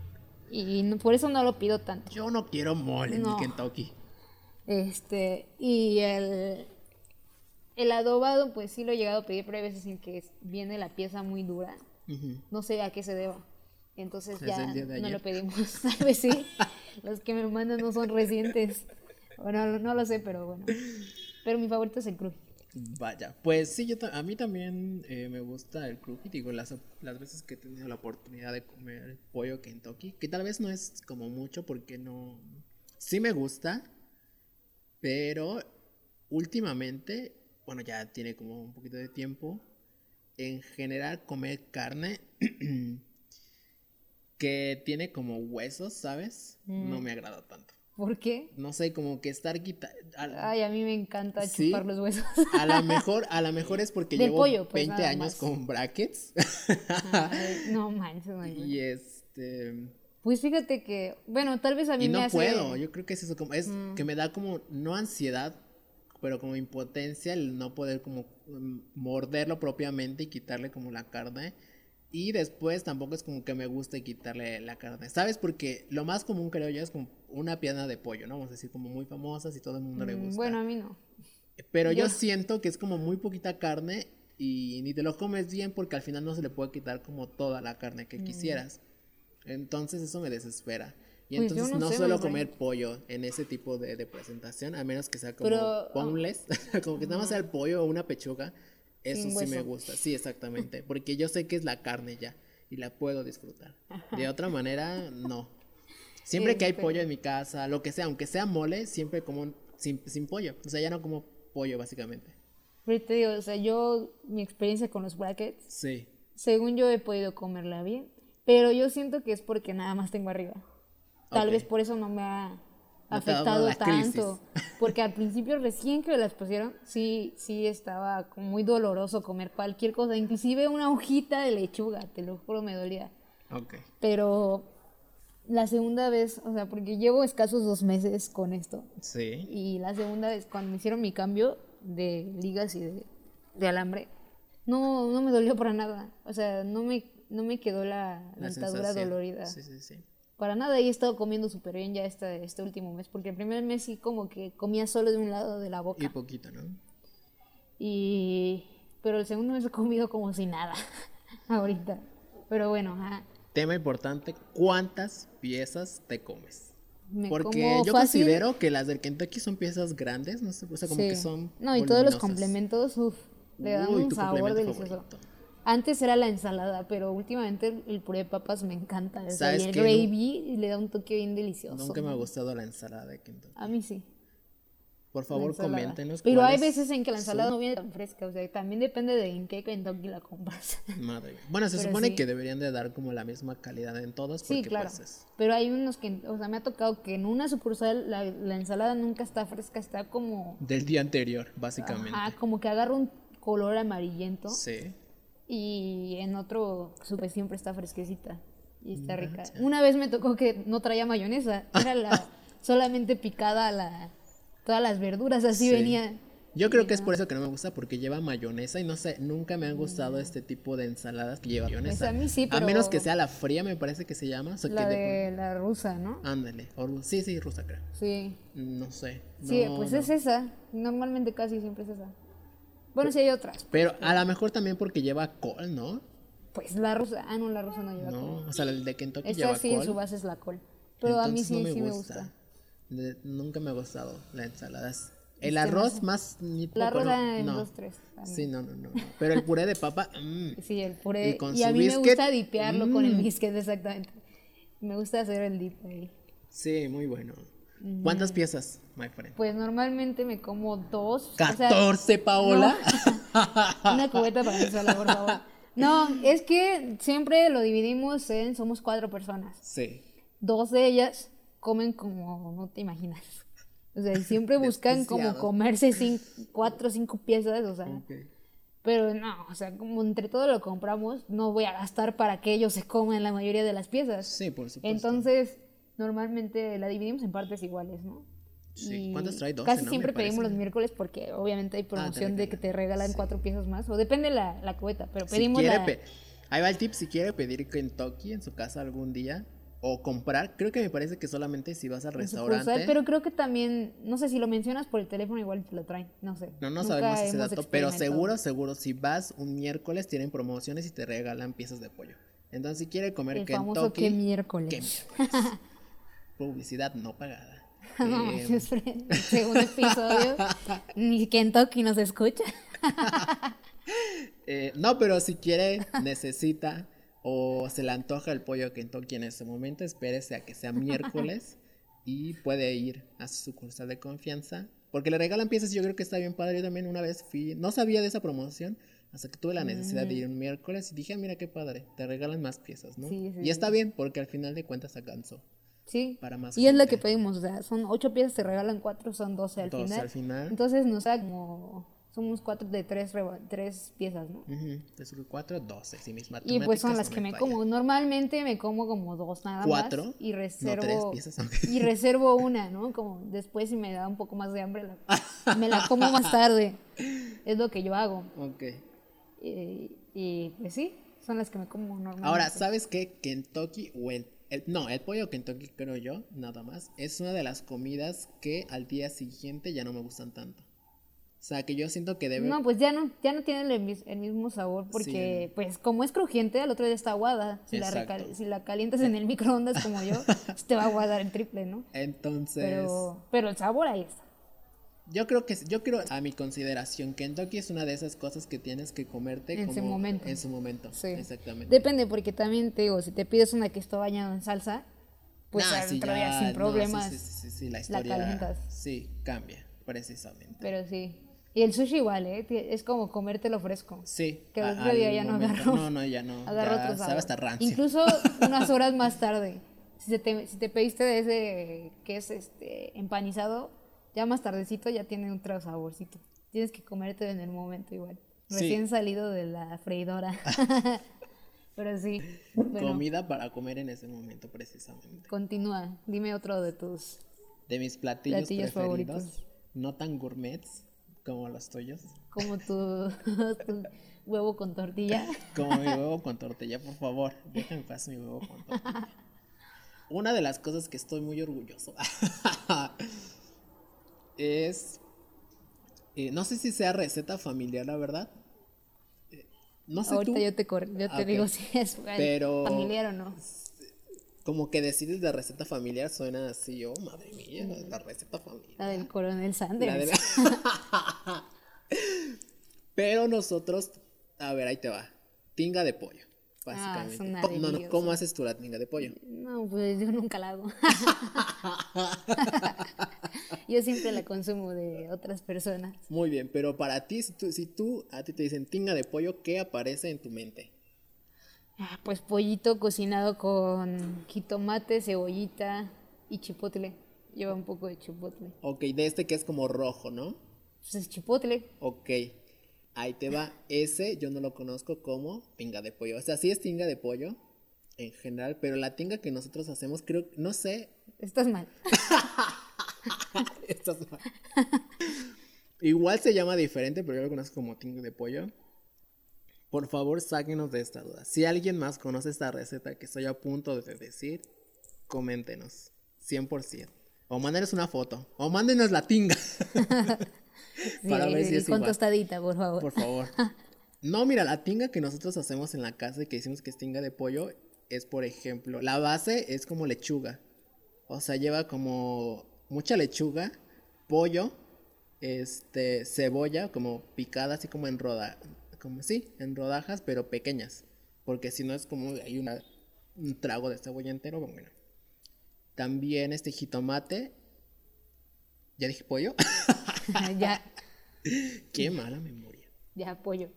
y por eso no lo pido tanto Yo no quiero mole en No. mi Kentucky. Este, y el, el adobado, pues sí lo he llegado a pedir, pero hay veces en que viene la pieza muy dura. Ujú. No sé a qué se deba. Entonces Es ya no lo pedimos. Tal vez sí. Los que me mandan no son recientes. Bueno, no lo sé, pero bueno. Pero mi favorito es el cruji. Vaya, pues sí, yo a mí también eh, me gusta el cruji, digo, las, las veces que he tenido la oportunidad de comer pollo Kentucky, que tal vez no es como mucho porque no... Sí me gusta, pero últimamente, bueno, ya tiene como un poquito de tiempo, en general comer carne que tiene como huesos, ¿sabes? No me agrada tanto. ¿Por qué? No sé, como que estar quitando... Ay, a mí me encanta ¿Sí? chupar los huesos. A lo mejor, a lo mejor es porque Del llevo pollo, pues, 20 nada años más. con brackets. Ay, no manches, no, y este Pues fíjate que, bueno, tal vez a mí y me no hace... puedo, yo creo que es eso como es que me da como no ansiedad, pero como impotencia el no poder como mm, morderlo propiamente y quitarle como la carne. Y después tampoco es como que me guste quitarle la carne. ¿Sabes? Porque lo más común creo yo es como una pierna de pollo, ¿no? Vamos a decir como muy famosas y todo el mundo le Mm, gusta. Bueno, a mí no. Pero yo Yo- siento que es como muy poquita carne y ni te lo comes bien porque al final no se le puede quitar como toda la carne que quisieras. Entonces eso me desespera. Y. Pues entonces no no, sé, suelo comer pollo en ese tipo de, de presentación, a menos que sea como Pero, ah, boneless, como que nada más sea el pollo o una pechuga. Eso sí me gusta, sí, exactamente. Porque yo sé que es la carne ya y la puedo disfrutar. De otra manera, no. Siempre que hay pollo en mi casa, lo que sea, aunque sea mole, siempre como sin, sin pollo. O sea, ya no como pollo, básicamente. Pero te digo, o sea, yo, mi experiencia con los brackets, Sí. según yo he podido comerla bien, pero yo siento que es porque nada más tengo arriba. Tal vez por eso no me ha No afectado la crisis. tanto. Porque al principio, recién que me las pusieron, sí, sí estaba muy doloroso comer cualquier cosa, inclusive una hojita de lechuga, te lo juro, me dolía. Ok. Pero la segunda vez, o sea, porque llevo escasos dos meses con esto, Sí. y la segunda vez, cuando me hicieron mi cambio de ligas y de, de alambre, no, no me dolió para nada. O sea, no me, no me quedó la, La dentadura sensación. dolorida. Sí, sí, sí. Para nada, y he estado comiendo súper bien ya este, este último mes, porque el primer mes sí como que comía solo de un lado de la Y boca. poquito, ¿no? Y... Pero el segundo mes he comido como si nada, ahorita. Pero bueno, ajá. Tema importante, ¿cuántas piezas te comes? Me Porque yo fácil- considero que las del Kentucky son piezas grandes, no sé, o sea, como Sí. que son No, y todos los complementos, uff, le dan Uy, un sabor delicioso. favorito. Antes era la ensalada, pero últimamente el, puré de papas me encanta. O sea, ¿Sabes y el gravy le da un toque bien delicioso. Nunca me ha gustado la ensalada de Kentucky. A mí sí. Por favor, coméntenos. Pero hay veces en que la ensalada son- no viene tan fresca. O sea, también depende de en qué Kentucky la compras. Madre mía. Bueno, se Pero supone sí. que deberían de dar como la misma calidad en todos. sí, Porque, claro. pues, es- Pero hay unos que, o sea, me ha tocado que en una sucursal la, la ensalada nunca está fresca, está como, del día anterior, básicamente. ajá, como que agarra un color amarillento. Sí. Y en otro, supe, siempre está fresquecita y está rica. Una vez me tocó que no traía mayonesa, era la solamente picada la, todas las verduras, así Sí. venía. Yo creo que es por eso que no me gusta, porque lleva mayonesa y no sé, nunca me han gustado este tipo de ensaladas que lleva mayonesa. Pues a mí sí, A menos que sea la fría, me parece que se llama. o sea, La que de la rusa, ¿no? Ándale. o Sí, sí, rusa creo. Sí. No sé. Sí, pues no. es esa. Normalmente casi siempre es esa. Bueno, sí hay otras. Pero a lo mejor también porque lleva col, ¿no? Pues la rusa. Ah, no, la rusa no lleva No, col. o sea, el de Kentucky Esta lleva sí, en col. su base es la col. Pero a mí sí, no me sí me gusta. De- nunca me ha gustado la ensalada. El no arroz más ni La poco, arroz no, en dos, tres. también. Sí, no, no, no. Pero el puré de papa, mm, Sí, el puré. Y con Y, a su mí me gusta dipearlo con el mm. biscuit, exactamente. Me gusta hacer el dip ahí. sí, muy bueno. ¿Cuántas piezas, my friend? Pues normalmente me como dos. o sea, 14, Paola. Una cubeta para mí sola, por favor. No, es que siempre lo dividimos en, somos cuatro personas. Sí. Dos de ellas comen como no te imaginas. O sea, siempre buscan como Desquiciados. comerse cinco, cuatro o cinco piezas, o sea. Ok. Pero no, o sea, como entre todo lo compramos, no voy a gastar para que ellos se coman la mayoría de las piezas. Sí, por supuesto. Entonces, normalmente la dividimos en partes iguales, ¿no? Sí. Y ¿Cuántas trae? 12, Casi ¿no? siempre pedimos los miércoles porque obviamente hay promoción de que te regalan Sí. cuatro piezas más. O depende la, la cubeta, pero Si pedimos quiere la... pe- Ahí va el tip, si quiere pedir Kentucky en su casa algún día o comprar, creo que me parece que solamente si vas al sucursal, restaurante. pero creo que también, no sé si lo mencionas por el teléfono, igual te lo traen, no sé. No, no sabemos ese dato, pero seguro, seguro, si vas un miércoles tienen promociones y te regalan piezas de pollo. Entonces, si quiere comer El Kentucky, famoso que miércoles. ¿qué miércoles? Publicidad no pagada. Eh, el segundo episodio, ni Kentucky nos escucha. eh, no, pero si quiere, necesita o se le antoja el pollo Kentucky en ese momento, espérese a que sea miércoles y puede ir a su sucursal de confianza. Porque le regalan piezas y yo creo que está bien padre. Yo también una vez fui, no sabía de esa promoción hasta que tuve la necesidad de ir un miércoles y dije, "Ah, mira qué padre, te regalan más piezas, ¿no? Sí, sí, y está sí. bien porque al final de cuentas alcanzó. Sí. Para más y es lo gente. que pedimos, o sea, son ocho piezas, te regalan cuatro, son doce al 12 final. al final. Entonces nos da como, somos cuatro de tres, tres piezas, ¿no? Ujú, tres, cuatro, doce, sí, mis Y pues son las no que me como. Normalmente me como como dos nada ¿Cuatro? más. Y No, reservo. tres piezas, ok. Y reservo una, ¿no? Como después si me da un poco más de hambre, la- me la como más tarde. Es lo que yo hago. Ok. Y, y, pues sí, son las que me como normalmente. Ahora, ¿sabes qué? Kentucky o el, el- No, el pollo Kentucky, creo yo, nada más. Es una de las comidas que al día siguiente ya no me gustan tanto. O sea, que yo siento que debe. No, pues ya no, ya no tiene el, mis- el mismo sabor porque, pues, como es crujiente, al otro día está aguada. Si la, recal- si la calientas en el microondas como yo, te va a aguadar el triple, ¿no? Entonces. Pero, pero el sabor ahí está. Yo creo que. Yo creo, a mi consideración, Kentucky es una de esas cosas que tienes que comerte En su como- momento. En su momento. Sí. Exactamente. Depende, porque también te digo, si te pides una que está bañada en salsa, pues Nah, sí, ya, sin no, problemas. sí, sí, sí, la historia. calientas. Sí, cambia, precisamente. Pero sí. Y el sushi igual, ¿eh? Es como comértelo fresco. Sí. Que al otro día ya no momento- agarró. No, no, ya no. Agarra ya otro sabe hasta rancio. Incluso unas horas más tarde. Si, te, si te pediste de ese que es este empanizado, ya más tardecito ya tiene otro saborcito. Tienes que comértelo en el momento igual. Sí. Recién salido de la freidora. Pero sí. Bueno, Comida para comer en ese momento, precisamente. continúa. Dime otro de tus De mis platillos, Platillos preferidos, favoritos. no tan gourmets como los tuyos, como tu, tu huevo con tortilla. como mi huevo con tortilla, por favor, déjenme pasar mi huevo con tortilla. Una de las cosas que estoy muy orgulloso es, eh, no sé si sea receta familiar, la verdad. Eh, No sé Ahorita tú, yo te, yo te Ah, digo si es Pero- familiar o no. como que decides de receta familiar, suena así, oh, madre mía, la receta familiar. La del coronel La Sanders. de- Pero nosotros, a ver, ahí te va. Tinga de pollo, básicamente. suena ¿Cómo- no. ¿Cómo haces tú la tinga de pollo? No, pues yo nunca la hago. yo siempre la consumo de otras personas. Muy bien, pero para ti, si tú, si tú a ti te dicen tinga de pollo, ¿qué aparece en tu mente? Ah, Pues pollito cocinado con jitomate, cebollita y chipotle. Lleva un poco de chipotle. Ok, de este que es como rojo, ¿no? Pues es chipotle. Ok, ahí te va. Ese yo no lo conozco como tinga de pollo. O sea, sí es tinga de pollo en general, pero la tinga que nosotros hacemos, creo, no sé, Estás mal. Estás mal. Igual se llama diferente, pero yo lo conozco como tinga de pollo. Por favor, sáquenos de esta duda. Si alguien más conoce esta receta que estoy a punto de decir, coméntenos. 100%. O mándenos una foto. O mándenos la tinga. Para ver si es con igual. tostadita, por favor. Por favor. No, mira, la tinga que nosotros hacemos en la casa y que decimos que es tinga de pollo es, por ejemplo, la base es como lechuga. O sea, lleva como mucha lechuga, pollo, este, cebolla como picada, así como en roda, como sí, en rodajas, pero pequeñas. Porque si no es como hay una, un trago de cebolla entero, bueno. También este jitomate. ¿Ya dije pollo? ya, Qué mala memoria. ya, pollo.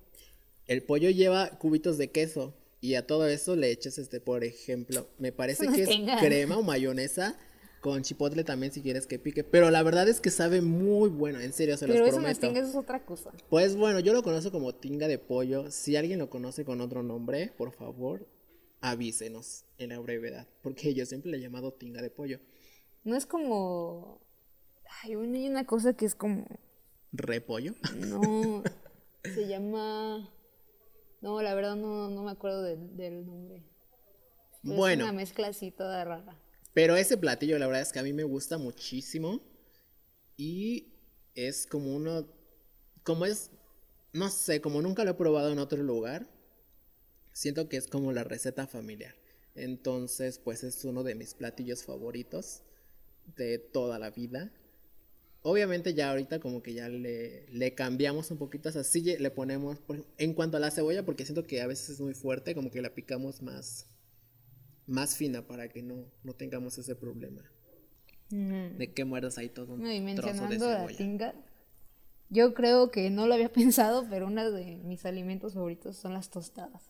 El pollo lleva cubitos de queso. Y a todo eso le echas, este, por ejemplo, me parece que es crema o mayonesa. Con chipotle también si quieres que pique. Pero la verdad es que sabe muy bueno, en serio, se Pero los eso prometo. tenga, eso es otra cosa. Pues bueno, yo lo conozco como tinga de pollo. Si alguien lo conoce con otro nombre, por favor, avísenos en la brevedad. Porque yo siempre le he llamado tinga de pollo. No es como. Hay una cosa que es como. Repollo. No. se llama. No, la verdad no, no me acuerdo del- del nombre. Pero Es Bueno. una mezcla así toda rara. Pero ese platillo, la verdad es que a mí me gusta muchísimo. Y es como uno. Como es. No sé, como nunca lo he probado en otro lugar. Siento que es como la receta familiar. Entonces, pues es uno de mis platillos favoritos de toda la vida. Obviamente ya ahorita como que ya le, le cambiamos un poquito, o sea, sí le ponemos, por- en cuanto a la cebolla, porque siento que a veces es muy fuerte, como que la picamos más, más fina para que no, no tengamos ese problema. De que muerdas ahí todo un No, y trozo de mencionando la cebolla. tinga, yo creo que no lo había pensado, pero uno de mis alimentos favoritos son las tostadas.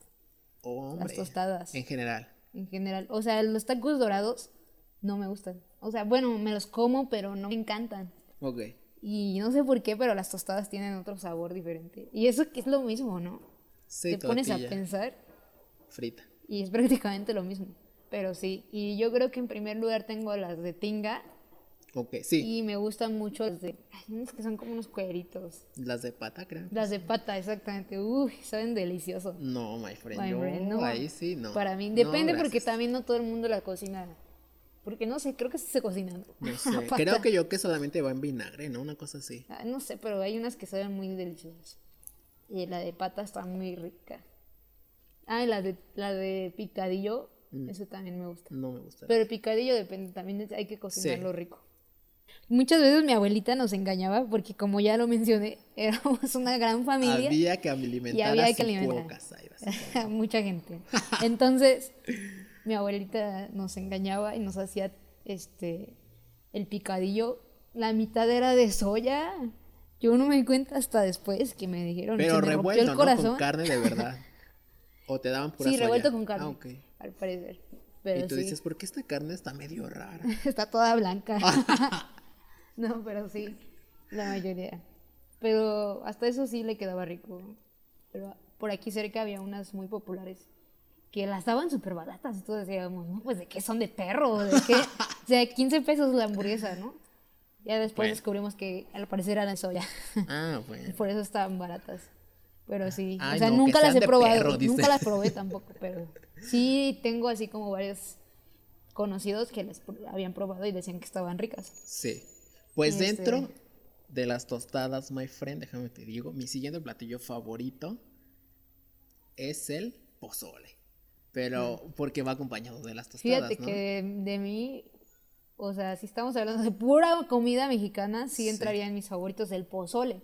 Oh. Las tostadas. En general. En general. O sea, los tacos dorados no me gustan. O sea, bueno, me los como, pero no me encantan. Ok. Y no sé por qué, pero las tostadas tienen otro sabor diferente. Y eso que es lo mismo, ¿no? Sí, Te pones a pensar Frita. y es prácticamente lo mismo. Pero sí, y yo creo que en primer lugar tengo las de tinga Ok, sí. y me gustan mucho las de... Ay, unas que son como unos cueritos. Las de pata, creo. Las de pata, exactamente. Uy, saben delicioso. No, my friend. My yo friend, no. ahí sí, no. Para mí, No, depende porque también no todo el mundo la cocina. Porque no sé, creo que sí se cocinan. No sé. Creo que yo que solamente va en vinagre, ¿no? Una cosa así. Ah, no sé, pero hay unas que saben muy deliciosas. Y la de pata está muy rica. Ah, y la de, la de picadillo, Mm. eso también me gusta. No me gusta. Pero el picadillo depende, también hay que cocinarlo rico. Muchas veces mi abuelita nos engañaba porque como ya lo mencioné, éramos una gran familia. Había que alimentar y había a que alimentar mucha gente. Entonces, mi abuelita nos engañaba y nos hacía este el picadillo. La mitad era de soya. Yo no me di cuenta hasta después que me dijeron. Pero se me rompió revuelto, el ¿no? corazón. Con carne de verdad. O te daban pura sí, soya. revuelto con carne. Ah, ok. Al parecer. Pero y tú sí, dices, ¿por qué esta carne está medio rara? está toda blanca. no, pero sí, la mayoría. Pero hasta eso sí le quedaba rico. Pero por aquí cerca había unas muy populares que las daban súper baratas. Y todos decíamos, no, pues de qué son de perro, de qué. o sea, 15 pesos la hamburguesa, ¿no? Ya después Bueno. descubrimos que al parecer eran de soya. Ah, bueno. por eso estaban baratas. Pero sí, Ay, o sea, no, nunca las he probado. perro, nunca las probé tampoco, pero sí tengo así como varios conocidos que las habían probado y decían que estaban ricas. Sí. Pues Este- dentro de las tostadas, my friend, déjame te digo, mi siguiente platillo favorito es el pozole. Pero porque va acompañado de las tostadas, Fíjate ¿no? que de, de mí, o sea, si estamos hablando de pura comida mexicana, sí Sí. entraría en mis favoritos el pozole.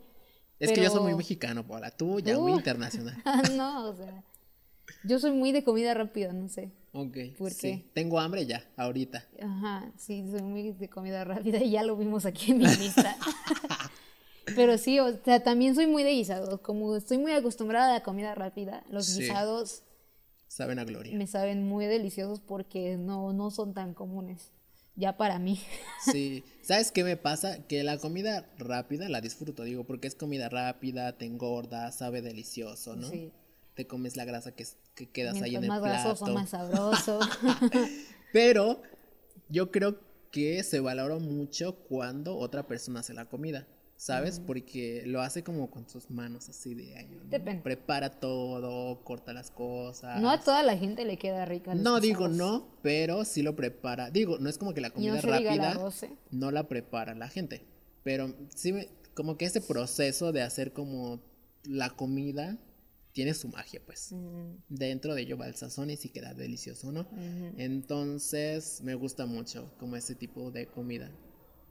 Es que yo soy muy mexicano, Paula. Tú ya muy internacional. Ah, no, o sea, yo soy muy de comida rápida, no sé. Ok. ¿Por sí. Tengo hambre ya, ahorita. Ajá, sí, soy muy de comida rápida y ya lo vimos aquí en mi lista. Pero sí, o sea, también soy muy de guisados. Como estoy muy acostumbrada a la comida rápida, los Sí. guisados Saben a gloria. me saben muy deliciosos porque no, no son tan comunes. Ya para mí. Sí. ¿Sabes qué me pasa? Que la comida rápida la disfruto, digo, porque es comida rápida, te engorda, sabe delicioso, ¿no? Sí. Te comes la grasa que, que quedas ahí en Mientras el más plato. grasoso, más sabroso. Pero yo creo que se valora mucho cuando otra persona hace la comida, ¿sabes? Porque lo hace como con sus manos así de año. ¿no? Depende. Prepara todo, corta las cosas. no a toda la gente le queda rica. No digo no, pero sí lo prepara. Digo, no es como que la no comida el rápida no la prepara la gente. Pero sí, me- como que ese proceso de hacer como la comida tiene su magia, pues. Mm, Dentro de ello va el sazón y sí queda delicioso, ¿no? Entonces me gusta mucho como ese tipo de comida.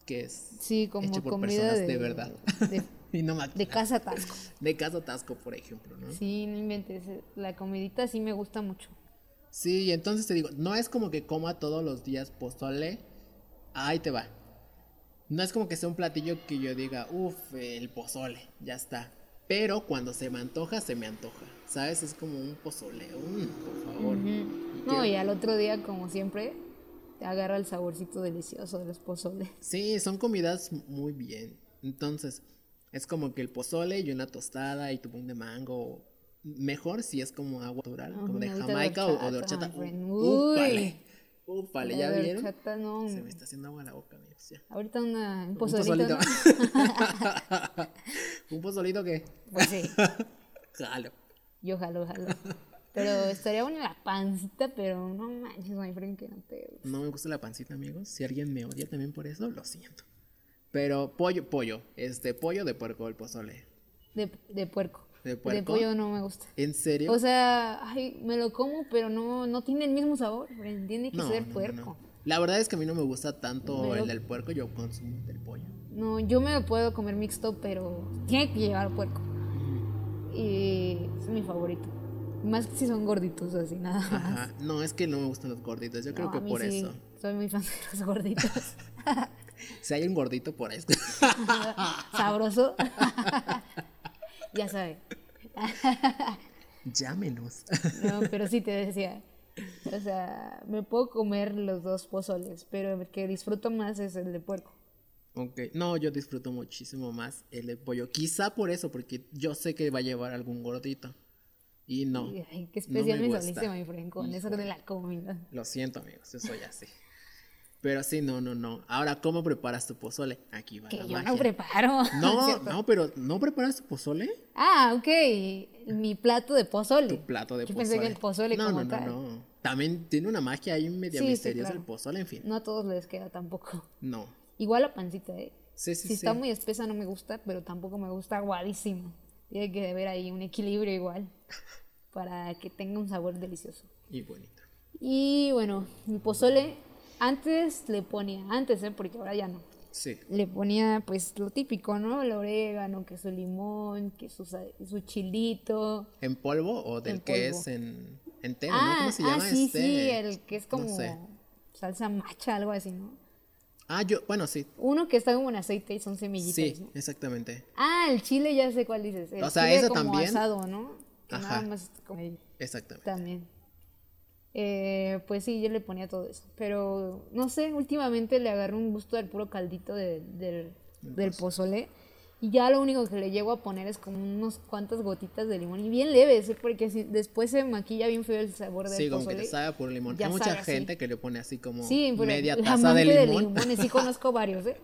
Que es Sí, como hecho por comida personas de, de, verdad. De, y no de casa tasco. De casa Tasco, por ejemplo, ¿no? Sí, no inventes. La comidita sí me gusta mucho. Sí, y entonces te digo, no es como que coma todos los días pozole, ahí te va. No es como que sea un platillo que yo diga, uff, el pozole, ya está. Pero cuando se me antoja, se me antoja. ¿Sabes? Es como un pozole, un, por favor. Y No, que- y al otro día, como siempre, agarra el saborcito delicioso de los pozoles. Sí, son comidas muy bien. Entonces, es como que el pozole y una tostada y tu buen de mango. Mejor si es como agua natural, como de agüita de Jamaica o- de horchata, Uy. Úpale, úpale, ¿ya de vieron? horchata, no. Se me está haciendo agua la boca, amigos. ya. Ahorita una, un Un pozolito, pozolito. ¿no? ¿Un pozolito qué? Pues sí, Jalo. yo jalo, jalo. Pero estaría buena la pancita, pero no manches, my friend, que no te... No me gusta la pancita, amigos. Si alguien me odia también por eso, lo siento. Pero pollo, pollo. Este, pollo de puerco, el pozole. De, de puerco. ¿De De puerco? pollo no me gusta. ¿En serio? O sea, ay, me lo como, pero no, no tiene el mismo sabor. friend, Tiene que no, ser no, puerco. no. La verdad es que a mí no me gusta tanto Me lo- el del puerco, yo consumo el del pollo. No, yo me lo puedo comer mixto, pero tiene que llevar puerco. Y es mi favorito. Más que si son gorditos así, nada más. Ajá. No, es que no me gustan los gorditos. Yo creo que a mí por sí, eso. Soy muy fan de los gorditos. Si hay un gordito por ahí. Sabroso. ya sabe. Llámenos. No, pero sí te decía. O sea, me puedo comer los dos pozoles, pero el que disfruto más es el de puerco. ok. No, yo disfruto muchísimo más el de pollo. Quizá por eso, porque yo sé que va a llevar algún gordito. Y no. Ay, qué no me especial me, gusta. saliste, mi friend, con eso de la comida. Lo siento, amigos, yo soy así. Pero sí, no, no, no. Ahora, ¿cómo preparas tu pozole? Aquí va Que la yo magia. no preparo. No, no, pero ¿no preparas tu pozole? Ah, ok. Mi plato de pozole. Tu plato de Yo pozole. pensé que el pozole no, como no, no, tal. no. También tiene una magia ahí media Sí, sí, misteriosa claro. el pozole, en fin. No a todos les queda tampoco. No. Igual la pancita, ¿eh? Sí, sí, si sí. está muy espesa no me gusta, pero tampoco me gusta aguadísimo. Tiene que haber ahí un equilibrio igual para que tenga un sabor delicioso. Y bonito. Y bueno, mi pozole antes le ponía, antes, ¿eh? Porque ahora ya no. Sí. Le ponía pues lo típico, ¿no? El orégano, que su limón, que su, su chilito. ¿En polvo o del que polvo. es en, en tema, ah, no? ¿Cómo se ah, llama? sí, este? sí, el que es no como sé. salsa macha, algo así, ¿no? Ah, yo, bueno, sí. Uno que está como en aceite y son semillitas, Sí, ¿no? exactamente. Ah, el chile ya sé cuál dices. El O sea, chile ese como también. asado, ¿no? Que Ajá. nada más como ahí Exactamente. también. Eh, pues sí, yo le ponía todo eso. Pero no sé, últimamente le agarré un gusto al puro caldito de- del, del pozole. Y ya lo único que le llego a poner es como unos cuantas gotitas de limón. Y bien leves, ¿eh? porque si después se maquilla bien feo el sabor del Sí, como pozole. que te sabe puro limón. Hay mucha sabe gente que le pone así como Sí, media taza de limón. limones, sí conozco varios, ¿eh?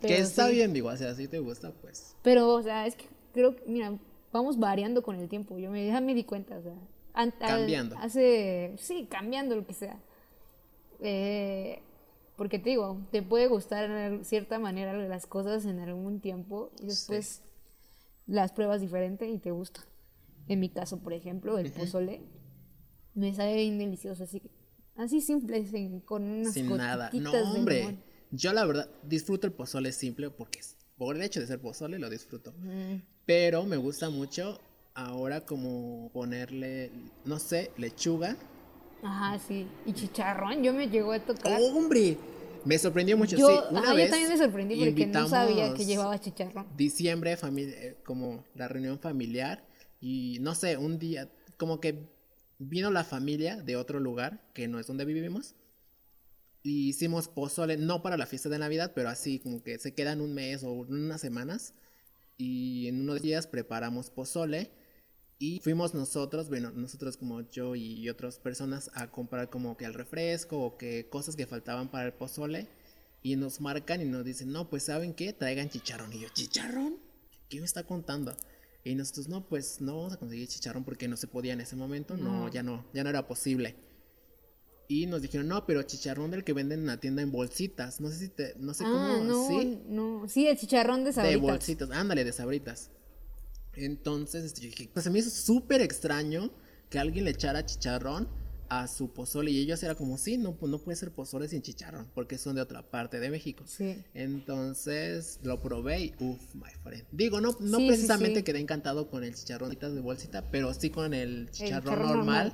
que está sí. bien, digo, o sea, si te gusta, pues. Pero, o sea, es que creo que, mira, vamos variando con el tiempo. Yo me, ya me di cuenta, o sea. al- Cambiando. Hace, sí, cambiando lo que sea. Eh, porque te digo, te puede gustar de cierta manera las cosas en algún tiempo y después las pruebas diferente y te gusta. En mi caso, por ejemplo, el pozole me sabe bien delicioso, así, así simple, sin- con unas Sin nada. No, hombre. Yo la verdad disfruto el pozole simple porque por el hecho de ser pozole lo disfruto. Pero me gusta mucho ahora como ponerle, no sé, lechuga. Ajá, sí. Y chicharrón, yo me llegó a tocar. ¡Hombre! Me sorprendió mucho. Yo, sí, una ajá, yo vez también me sorprendí porque no sabía que llevaba chicharrón. Diciembre, familia, eh, como la reunión familiar. Y no sé, un día, como que vino la familia de otro lugar, que no es donde vivimos. Y hicimos pozole, no para la fiesta de Navidad, pero así como que se quedan un mes o unas semanas. Y en unos días preparamos pozole. Y fuimos nosotros, bueno, nosotros como yo y otras personas a comprar como que el refresco o que cosas que faltaban para el pozole. Y nos marcan y nos dicen, no, pues ¿saben qué? Traigan chicharrón. Y yo, ¿chicharrón? ¿Qué me está contando? Y nosotros, no, pues no vamos a conseguir chicharrón porque no se podía en ese momento. No, No. ya no, ya no era posible. Y nos dijeron, no, pero chicharrón del que venden en la tienda en bolsitas. No sé si te, no sé ah, cómo, no, ¿sí? no. Sí, el chicharrón de De sabritas. bolsitas, ándale, de sabritas. Entonces, este, yo dije, pues se me hizo súper extraño que alguien le echara chicharrón a su pozole y ellos era como, sí, no, pues no puede ser pozole sin chicharrón, porque son de otra parte de México. Sí. Entonces lo probé y uff, my friend. Digo, no, no Sí, precisamente sí. quedé encantado con el chicharrón de bolsita, pero sí con el chicharrón normal. normal.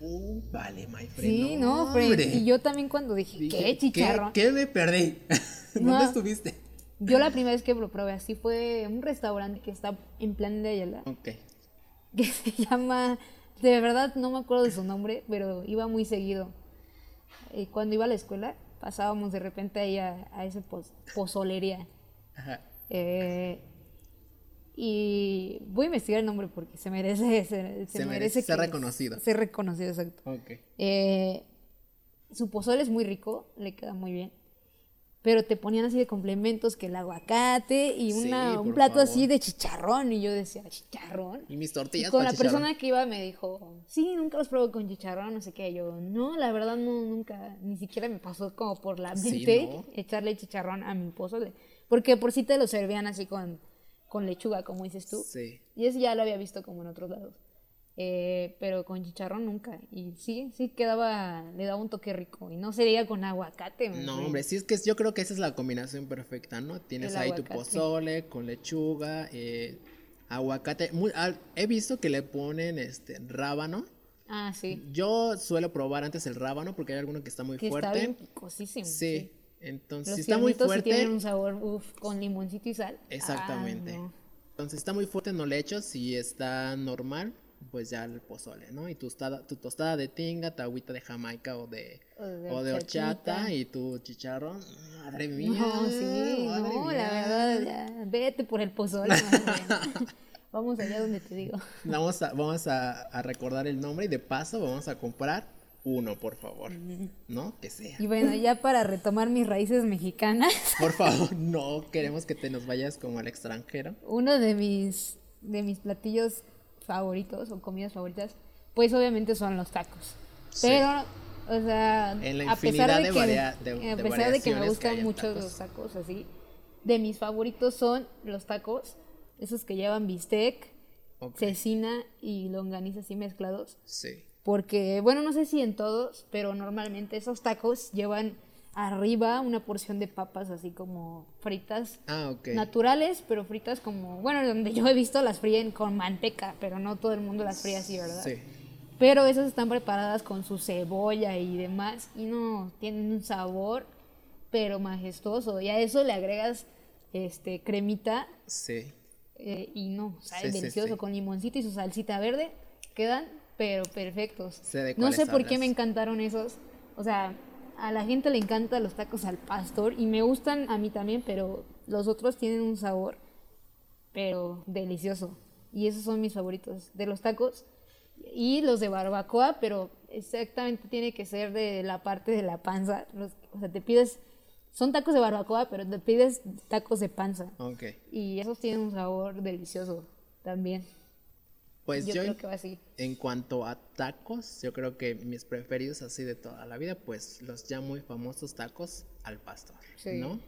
Uh, vale, my friend. Sí, no, Fred. hombre. Y yo también cuando dije, Dije, ¿qué chicharrón? ¿Qué, me perdí? ¿Dónde No. estuviste? Yo la primera vez que lo probé así fue un restaurante que está en plan de Ayala, Ok. que se llama, de verdad no me acuerdo de su nombre, pero iba muy seguido. Y cuando iba a la escuela, pasábamos de repente ahí a, a poz- pozolería. Ajá. Eh, y voy a investigar el nombre porque se merece, se, se Se merece merece ser reconocido. Ser reconocido, exacto. Ok. Eh, su pozole es muy rico, le queda muy bien. Pero te ponían así de complementos que el aguacate y Sí, una, un plato favor. así de chicharrón. Y yo decía, ¿chicharrón? Y mis Y tortillas con para la chicharrón. persona que iba me dijo, sí, nunca los probé con chicharrón, no sé qué. Yo, no, la verdad no, nunca, ni siquiera me pasó como por la Sí, mente ¿no? echarle chicharrón a mi pozole. Porque por sí te lo servían así con, con lechuga, como dices tú. Sí. Y eso ya lo había visto como en otros lados. Eh, pero con chicharrón nunca. Y sí, sí quedaba, le daba un toque rico. Y no sería con aguacate. No, fue. hombre, sí es que yo creo que esa es la combinación perfecta, ¿no? Tienes El ahí tu pozole con lechuga, eh, aguacate. Muy- al- he visto que le ponen este rábano. Ah, sí. Yo suelo probar antes el rábano porque hay alguno que está muy Que fuerte. está bien picosísimo. Sí. Entonces, Los si está muy tiernitos sí fuerte. tienen un sabor, uf, con limoncito y sal. Exactamente. Ah, no. Entonces, está muy fuerte, no le echo. Si está normal, pues ya el pozole, ¿no? Y tu tostada, tu tostada de tinga, tu agüita de jamaica o de, O de o de horchata y tu chicharrón. Madre mía. No, sí, madre no, la verdad, ya, vete por el pozole. Vamos allá donde te digo. Vamos, a, vamos a, a recordar el nombre y de paso vamos a comprar uno, por favor. ¿No? Que sea. Y bueno, ya para retomar mis raíces mexicanas, Por favor, no queremos que te nos vayas como al extranjero. uno de mis, de mis platillos favoritos o comidas favoritas, pues obviamente son los tacos. Sí. Pero, o sea, En la a pesar de de que, de- a pesar de que me que gustan en mucho tacos. los tacos así, de mis favoritos son los tacos, esos que llevan bistec, Ok. cecina y longaniza así mezclados. Sí. Porque, bueno, no sé si en todos, pero normalmente esos tacos llevan arriba una porción de papas así como fritas Ah, ok. naturales, pero fritas como, bueno, donde yo he visto las fríen con manteca, pero no todo el mundo las fríe así, ¿verdad? Sí. Pero esas están preparadas con su cebolla y demás y no tienen un sabor pero majestuoso. Y a eso le agregas este cremita Sí. eh, y no, sabe Sí, delicioso sí. con limoncito y su salsita verde, quedan pero perfectos. Sé no sé por qué me encantaron esos. O sea, a la gente le encantan los tacos al pastor y me gustan a mí también, pero los otros tienen un sabor pero delicioso. Y esos son mis favoritos de los tacos y los de barbacoa, pero exactamente tiene que ser de la parte de la panza. Los- o sea, te pides son tacos de barbacoa, pero te pides tacos de panza. Ok. Y esos tienen un sabor delicioso también. Pues yo yo, creo en, que va así. en cuanto a tacos, yo creo que mis preferidos así de toda la vida, pues los ya muy famosos tacos al pastor, Sí. ¿no?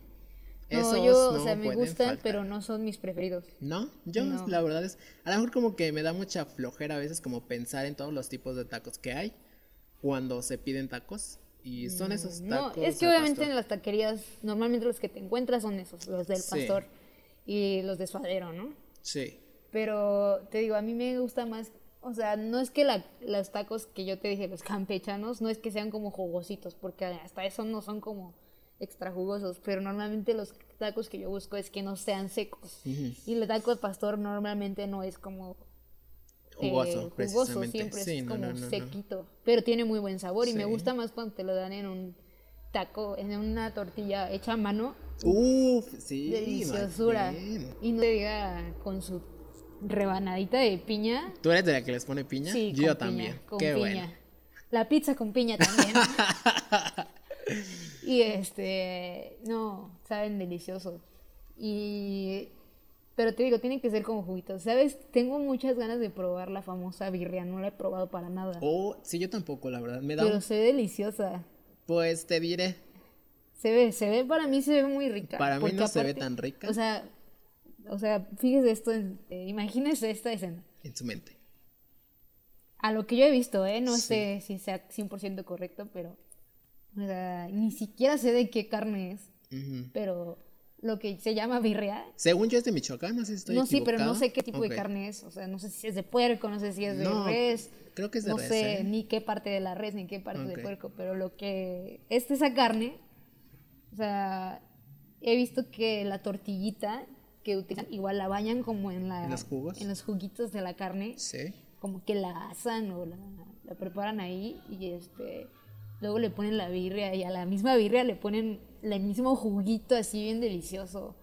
No, Esos yo, o no sea, me gustan, faltar. pero no son mis preferidos. No, yo No. la verdad es, a lo mejor como que me da mucha flojera a veces como pensar en todos los tipos de tacos que hay cuando se piden tacos y son esos Mm, No, tacos. es que obviamente pastor. en las taquerías, normalmente los que te encuentras son esos, los del Sí. pastor y los de suadero, ¿no? Sí, Pero te digo, a mí me gusta más, o sea, no es que la- los tacos que yo te dije, los campechanos, no es que sean como jugositos, porque hasta eso no son como extra jugosos, pero normalmente los tacos que yo busco es que no sean secos. Y el taco de pastor normalmente no es como eh, Jugoso, jugoso, siempre Sí, es no, como no, no, no. sequito, pero tiene muy buen sabor y me gusta más cuando te lo dan en un taco, en una tortilla hecha a mano, Uf, sí, deliciosura. Y no te diga con su rebanadita de piña. ¿Tú eres de la que les pone piña? Sí, yo con también. piña, con Qué piña. bueno. La pizza con piña también. y este, no, saben delicioso. Y pero te digo, tienen que ser como juguitos. ¿Sabes? Tengo muchas ganas de probar la famosa birria, no la he probado para nada. Oh, sí, yo tampoco, la verdad. Me da pero un- se ve deliciosa. Pues te diré. Se ve, se ve, para mí se ve muy rica. Para mí no se ve tan rica. O sea, o sea, fíjese esto, eh, imagínese esta escena. En su mente. A lo que yo he visto, ¿eh? No Sí. sé si sea 100% correcto, pero... O sea, ni siquiera sé de qué carne es, Ujú. pero lo que se llama birria... Según yo es de Michoacán, no sé si estoy no, sí, pero no equivocado. sé qué tipo Ok. de carne es. O sea, no sé si es de puerco, no sé si es de No, res. creo que es de no res, sé ¿eh? ni qué parte de la res, ni qué parte Ok. de puerco, pero lo que es esa carne, o sea, he visto que la tortillita que utilizan, igual la bañan como en la... ¿En los jugos? En los juguitos de la carne, Sí. como que la asan o la, la preparan ahí y este... Luego le ponen la birria y a la misma birria le ponen el mismo juguito así bien delicioso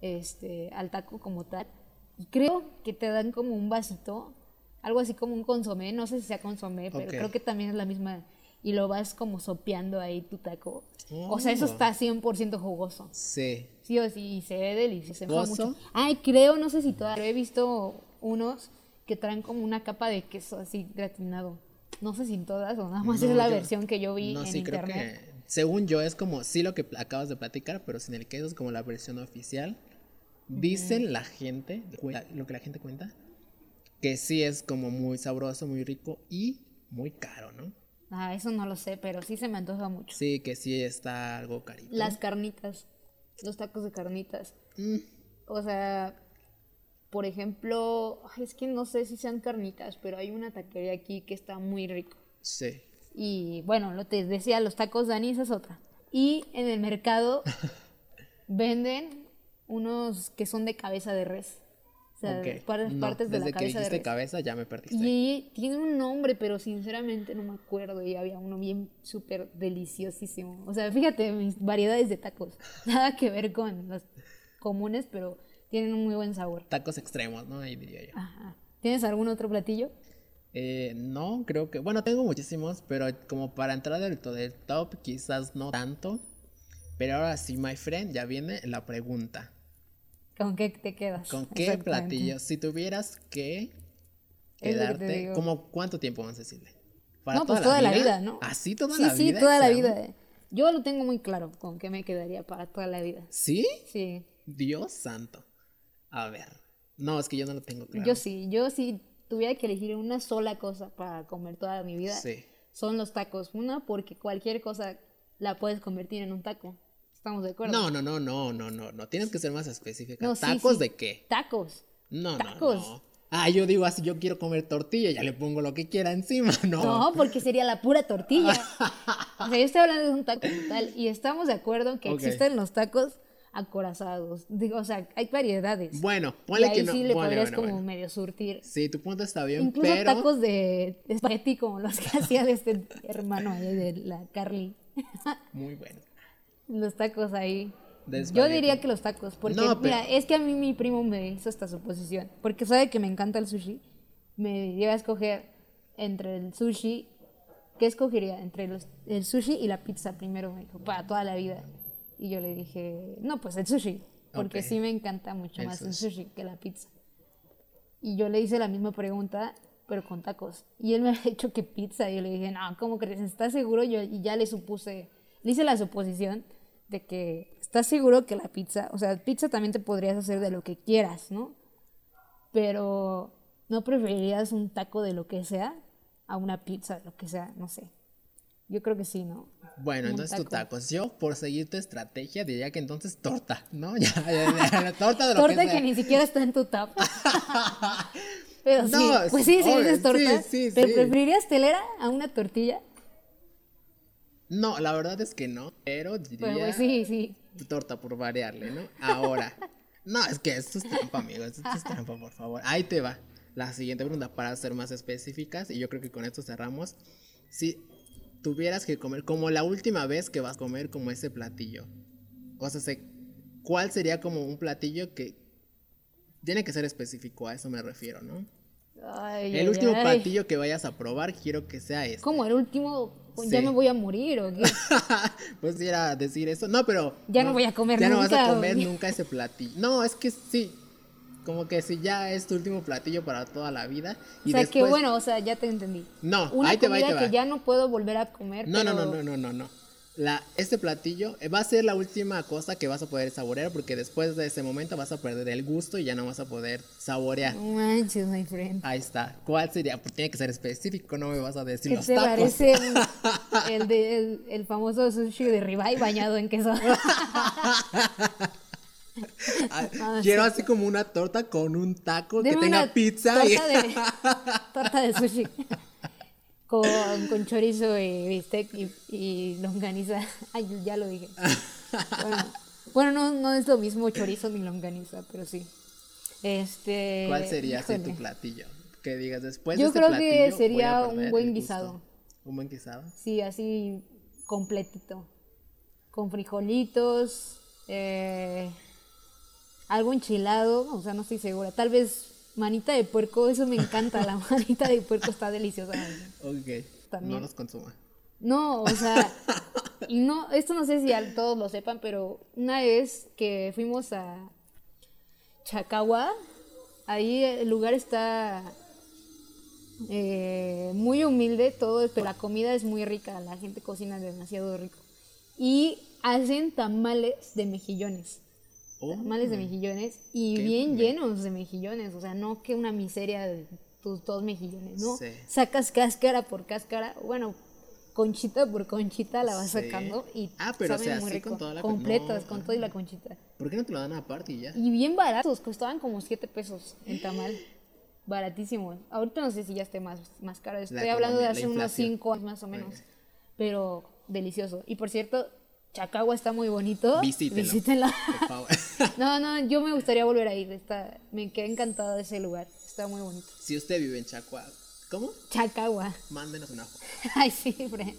este, al taco como tal. Y creo que te dan como un vasito, algo así como un consomé, no sé si sea consomé, pero Ok. creo que también es la misma. Y lo vas como sopeando ahí tu taco. O sea, eso Oh. está 100% jugoso. Sí. Sí o sí, y se ve delicioso. se mucho. Ay, creo, no sé si todavía, pero he visto unos que traen como una capa de queso así gratinado. No sé si todas o nada más No, es la yo- versión que yo vi No, en sí, creo internet. que. Según yo, es como. Sí, lo que acabas de platicar, pero sin el queso es como la versión oficial. Dicen la gente, lo que la gente cuenta, que sí es como muy sabroso, muy rico y muy caro, ¿no? Ah, eso no lo sé, pero sí se me antoja mucho. Sí, que sí está algo carito. Las carnitas, los tacos de carnitas. Mm, O sea, por ejemplo, es que no sé si sean carnitas, pero hay una taquería aquí que está muy rico. sí. Y bueno, lo te decía, los tacos Dani, esa es otra. Y en el mercado venden unos que son de cabeza de res. O sea, ok. par- No, partes de desde la que dijiste cabeza ya me perdiste. Y tiene un nombre, pero sinceramente no me acuerdo. Y había uno bien súper deliciosísimo. O sea, fíjate, mis variedades de tacos. Nada que ver con los comunes, pero tienen un muy buen sabor. Tacos extremos, ¿no? Ahí diría yo. Ajá. ¿Tienes algún otro platillo? Eh, no, creo que. Bueno, tengo muchísimos, pero como para entrar del top, quizás no tanto. Pero ahora sí, my friend, ya viene la pregunta. ¿Con qué te quedas? ¿Con qué platillo? Si tuvieras que que quedarte. ¿como cuánto tiempo vamos a decirle? No, pues toda la vida, ¿no? ¿Así toda sí, la sí, vida? toda la vida. Yo lo tengo muy claro con qué me quedaría para toda la vida. ¿Sí? Sí, Dios santo. A ver. No, es que yo no lo tengo claro. yo sí. Yo si tuviera que elegir una sola cosa para comer toda mi vida, Sí. son los tacos. Una, porque cualquier cosa la puedes convertir en un taco. ¿Estamos de acuerdo? No, no, no, no, no, no, no. Tienes que ser más específica. No, sí, ¿Tacos sí. de qué? Tacos. No, Tacos. no, no. Ah, yo digo así, yo quiero comer tortilla, ya le pongo lo que quiera encima, no. No, porque sería la pura tortilla. o sea, yo estoy hablando de un taco como tal y estamos de acuerdo en que existen los tacos acorazados. Digo, o sea, hay variedades. Bueno, y ponle ahí que no. sí le ponle, podrías bueno, como bueno. medio surtir. Sí, tu punto está bien, Incluso pero tacos de, espagueti como los que hacía de este hermano ahí de la Carly. muy bueno. Los tacos ahí. Yo diría que los tacos, porque No, pero- mira, es que a mí mi primo me hizo esta suposición, porque sabe que me encanta el sushi, me lleva a escoger entre el sushi, ¿qué escogería? Entre los- el sushi y la pizza primero, me dijo, para toda la vida. Y yo le dije, no, pues el sushi, porque Ok. sí me encanta mucho El más el sushi. que la pizza. Y yo le hice la misma pregunta, pero con tacos. Y él me ha dicho que pizza. Y yo le dije, no, ¿cómo crees? ¿Estás seguro? Yo, y ya le supuse, le hice la suposición de que estás seguro que la pizza, o sea, pizza también te podrías hacer de lo que quieras, ¿no? Pero no preferirías un taco de lo que sea a una pizza de lo que sea, no sé. Yo creo que sí, ¿no? Bueno, Un entonces tu taco. tacos. Yo, por seguir tu estrategia, diría que entonces torta, ¿no? Ya, ya, ya, la torta de lo Torta que que, sea. ni siquiera está en tu top. Pero sí, No, pues sí, sí, si dices torta, sí, sí, ¿pero sí. preferirías telera a una tortilla? No, la verdad es que no, pero Pues, diría pues sí, sí. torta por variarle, ¿no? Ahora. No, es que esto es trampa, amigo. Esto es trampa, por favor. Ahí te va. La siguiente pregunta para ser más específicas. Y yo creo que con esto cerramos. Si tuvieras que comer, como la última vez que vas a comer como ese platillo. O sea, se- ¿cuál sería como un platillo que tiene que ser específico? A eso me refiero, ¿no? Ay, El ay, último ay. platillo que vayas a probar, quiero que sea este. ¿Cómo? ¿El último? ¿Ya Sí. me voy a morir o qué? pues era decir eso. No, pero. Ya no voy a comer Ya no vas nunca, a comer nunca ese platillo. No, es que sí. Como que si ya es tu último platillo para toda la vida. Y o sea, después... que bueno, o sea, ya te entendí. No, Una ahí te va, ahí te que va. ya no puedo volver a comer, No, no, no, no, no, no, no. La, este platillo va a ser la última cosa que vas a poder saborear porque después de ese momento vas a perder el gusto y ya no vas a poder saborear. Manches, my friend. Ahí está. ¿Cuál sería? Pues tiene que ser específico, no me vas a decir ¿Qué los te tacos. parece el, de, el, el famoso sushi de ribeye bañado en queso? Ah, Quiero sí. así como una torta con un taco que tenga una pizza y... Torta de, torta de sushi. Con, con chorizo y bistec y, y longaniza. Ay, ya lo dije. Bueno, bueno, no, no es lo mismo chorizo ni longaniza, pero sí. Este. ¿Cuál sería así tu platillo? Que digas después Yo de este creo que platillo sería un buen guisado. ¿Un buen guisado? Sí, así completito. Con frijolitos, eh, algo enchilado, o sea, no estoy segura. Tal vez manita de puerco, eso me encanta, la manita de puerco está deliciosa. Ok. También. No los consuma. No, o sea, y no, esto no sé si al- todos lo sepan, pero una vez que fuimos a Chacagua, ahí el lugar está eh, muy humilde, todo, pero la comida es muy rica, la gente cocina demasiado rico. Y hacen tamales de mejillones. Oh, Tamales de mejillones y bien llenos de mejillones, o sea, no que una miseria de tus dos mejillones, ¿no? Sí. Sacas cáscara por cáscara, bueno, conchita por conchita la vas Sí. sacando y Ah, pero, o saben sea, muy así rico. con toda la- completas, no, con todo y la conchita. ¿Por qué no te lo dan aparte y ya? Y bien baratos, costaban como 7 pesos en tamal. Baratísimos. Ahorita no sé si ya esté más, más caro. Estoy hablando de economía, la hace unos inflación. 5 años más o menos. Bueno. Pero delicioso. Y por cierto, Chacagua está muy bonito. Visítenlo. Visítenla. No, no, yo me gustaría volver a ir. Está, me quedé encantada de ese lugar. Está muy bonito. si usted vive en Chacua, ¿cómo? Chacagua. Mándenos una foto. Ay, sí, Fred.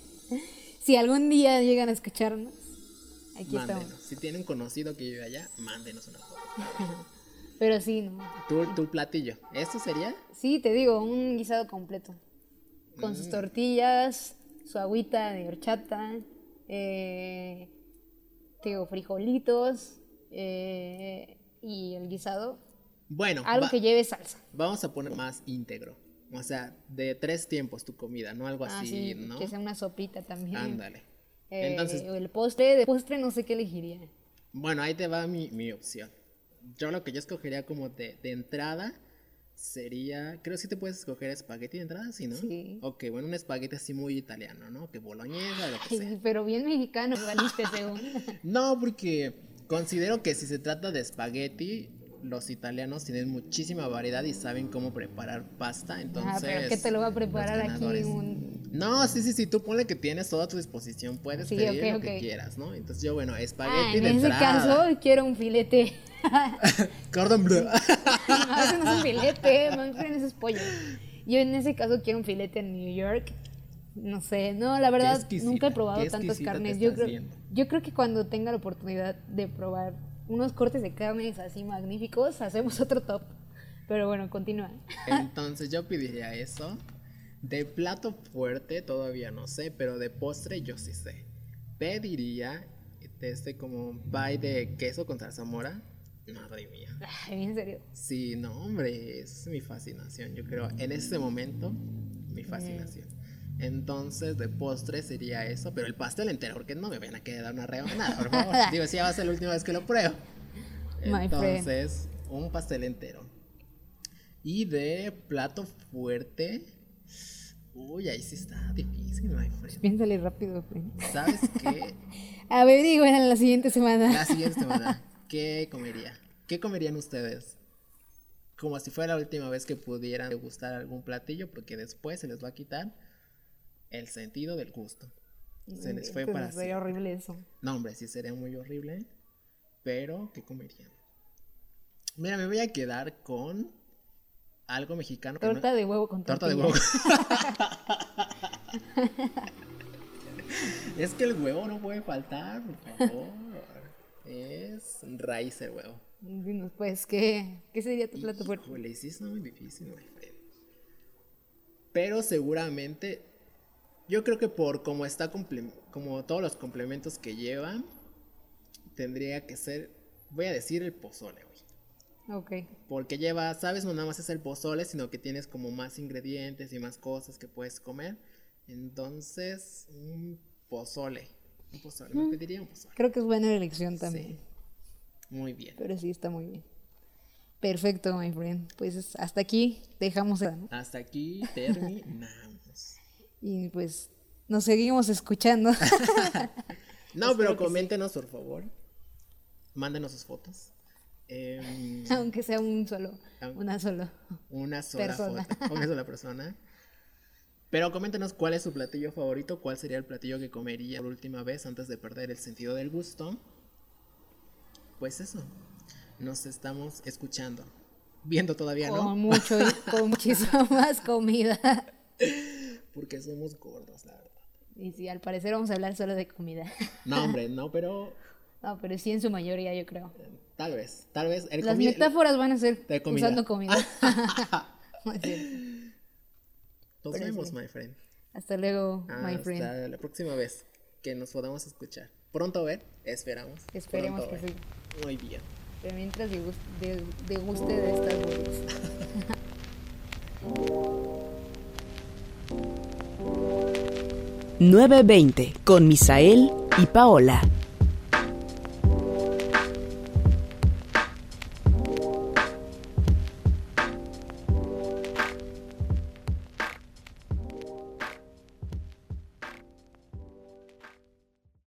Si algún día llegan a escucharnos, aquí Mándenos. estamos. Si tienen un conocido que vive allá, mándenos una foto. Pero sí, no. Tu, tu platillo. ¿Esto sería? Sí, te digo, un guisado completo. Con Mm. sus tortillas, su agüita de horchata, eh, digo, frijolitos eh, y el guisado. Bueno, Algo que lleve salsa. vamos a poner más íntegro. O sea, de tres tiempos tu comida, no algo así, Así, ¿no? Ah, que sea una sopita también. Ándale. Eh, Entonces, el postre, de postre no sé qué elegiría. bueno, ahí te va mi, mi opción. Yo lo que yo escogería como de, de entrada sería, creo que sí te puedes escoger espagueti de entrada, ¿sí, no? Sí. Ok, bueno, un espagueti así muy italiano, ¿no? Que boloñesa, lo que sea. Pero bien mexicano, valiste según. No, porque considero que si se trata de espagueti, los italianos tienen muchísima variedad y saben cómo preparar pasta, entonces... ah, pero ¿qué te lo va a preparar aquí un... No, sí, sí, sí, tú ponle que tienes todo a tu disposición, puedes Sí, pedir lo que quieras, ¿no? Entonces yo, bueno, Ah, espagueti en de ese entrada. caso quiero un filete. Cordon bleu. No, ese no es un filete, no creen ese es pollo. Yo en ese caso quiero un filete en New York. No sé, no, la verdad nunca he probado tantas carnes. Yo creo, viendo. yo creo que cuando tenga la oportunidad de probar unos cortes de carnes así magníficos, hacemos otro top. Pero bueno, continúa. Entonces yo pediría eso. De plato fuerte todavía no sé, pero de postre yo sí sé. Pediría este como pie de queso con zarzamora. Madre mía. Ay, en serio. Sí, no, hombre, es mi fascinación. Yo creo, en este momento, mi fascinación. Entonces, de postre sería eso, pero el pastel entero, porque no me van a quedar una rebanada, por favor. Digo, si ya va a ser la última vez que lo pruebo. Entonces, un pastel entero. Y de plato fuerte. Uy, ahí sí está difícil, my friend. Piénsale rápido, friend. ¿Sabes qué? A ver, digo, en la siguiente semana. La siguiente semana, ¿qué comería? ¿Qué comerían ustedes? Como si fuera la última vez que pudieran degustar algún platillo, porque después se les va a quitar el sentido del gusto. Se les fue Pues, para Sería siempre. horrible eso. No, hombre, sí sería muy horrible. Pero, ¿qué comerían? Mira, me voy a quedar con algo mexicano. que no- Torta de huevo con Torta de tortilla. huevo. es que el huevo no puede faltar, por favor. Es raíz el huevo. Dinos, pues, ¿qué, ¿qué sería tu plato fuerte? Híjole, sí está muy difícil, my friend. Pero seguramente, yo creo que por como está como todos los complementos que lleva, tendría que ser, voy a decir el pozole, güey. Ok. Porque lleva, sabes, no nada más es el pozole, sino que tienes como más ingredientes y más cosas que puedes comer. Entonces, un pozole. Un pozole, me pediría un pozole. Creo que es buena elección también. Sí. Muy bien. Pero sí está muy bien. Perfecto, my friend. Pues hasta aquí dejamos ¿no? Hasta aquí terminamos. Y pues nos seguimos escuchando. no, pero coméntenos, por favor. Mándenos sus fotos. Em, Aunque sea un solo, una solo. una sola Persona. foto. Una sola persona. Pero coméntenos cuál es su platillo favorito, cuál sería el platillo que comería por última vez antes de perder el sentido del gusto. Pues eso. Nos estamos escuchando. Viendo todavía, Con ¿no? mucho, con muchísima más comida. Porque somos gordos, la verdad. Y sí, al parecer vamos a hablar solo de comida. No, hombre, no, pero No, pero sí en su mayoría, yo creo. tal vez, tal vez. El Las comi- metáforas van a ser de comida. usando comida. Nos pero vemos, sí. my friend. Hasta luego, my Hasta friend. la próxima vez que nos podamos escuchar. Pronto ver, esperamos. Esperemos que ver. sí. Muy bien. Pero mientras degus- de- deguste de estas. Nueve veinte con Misael y Paola.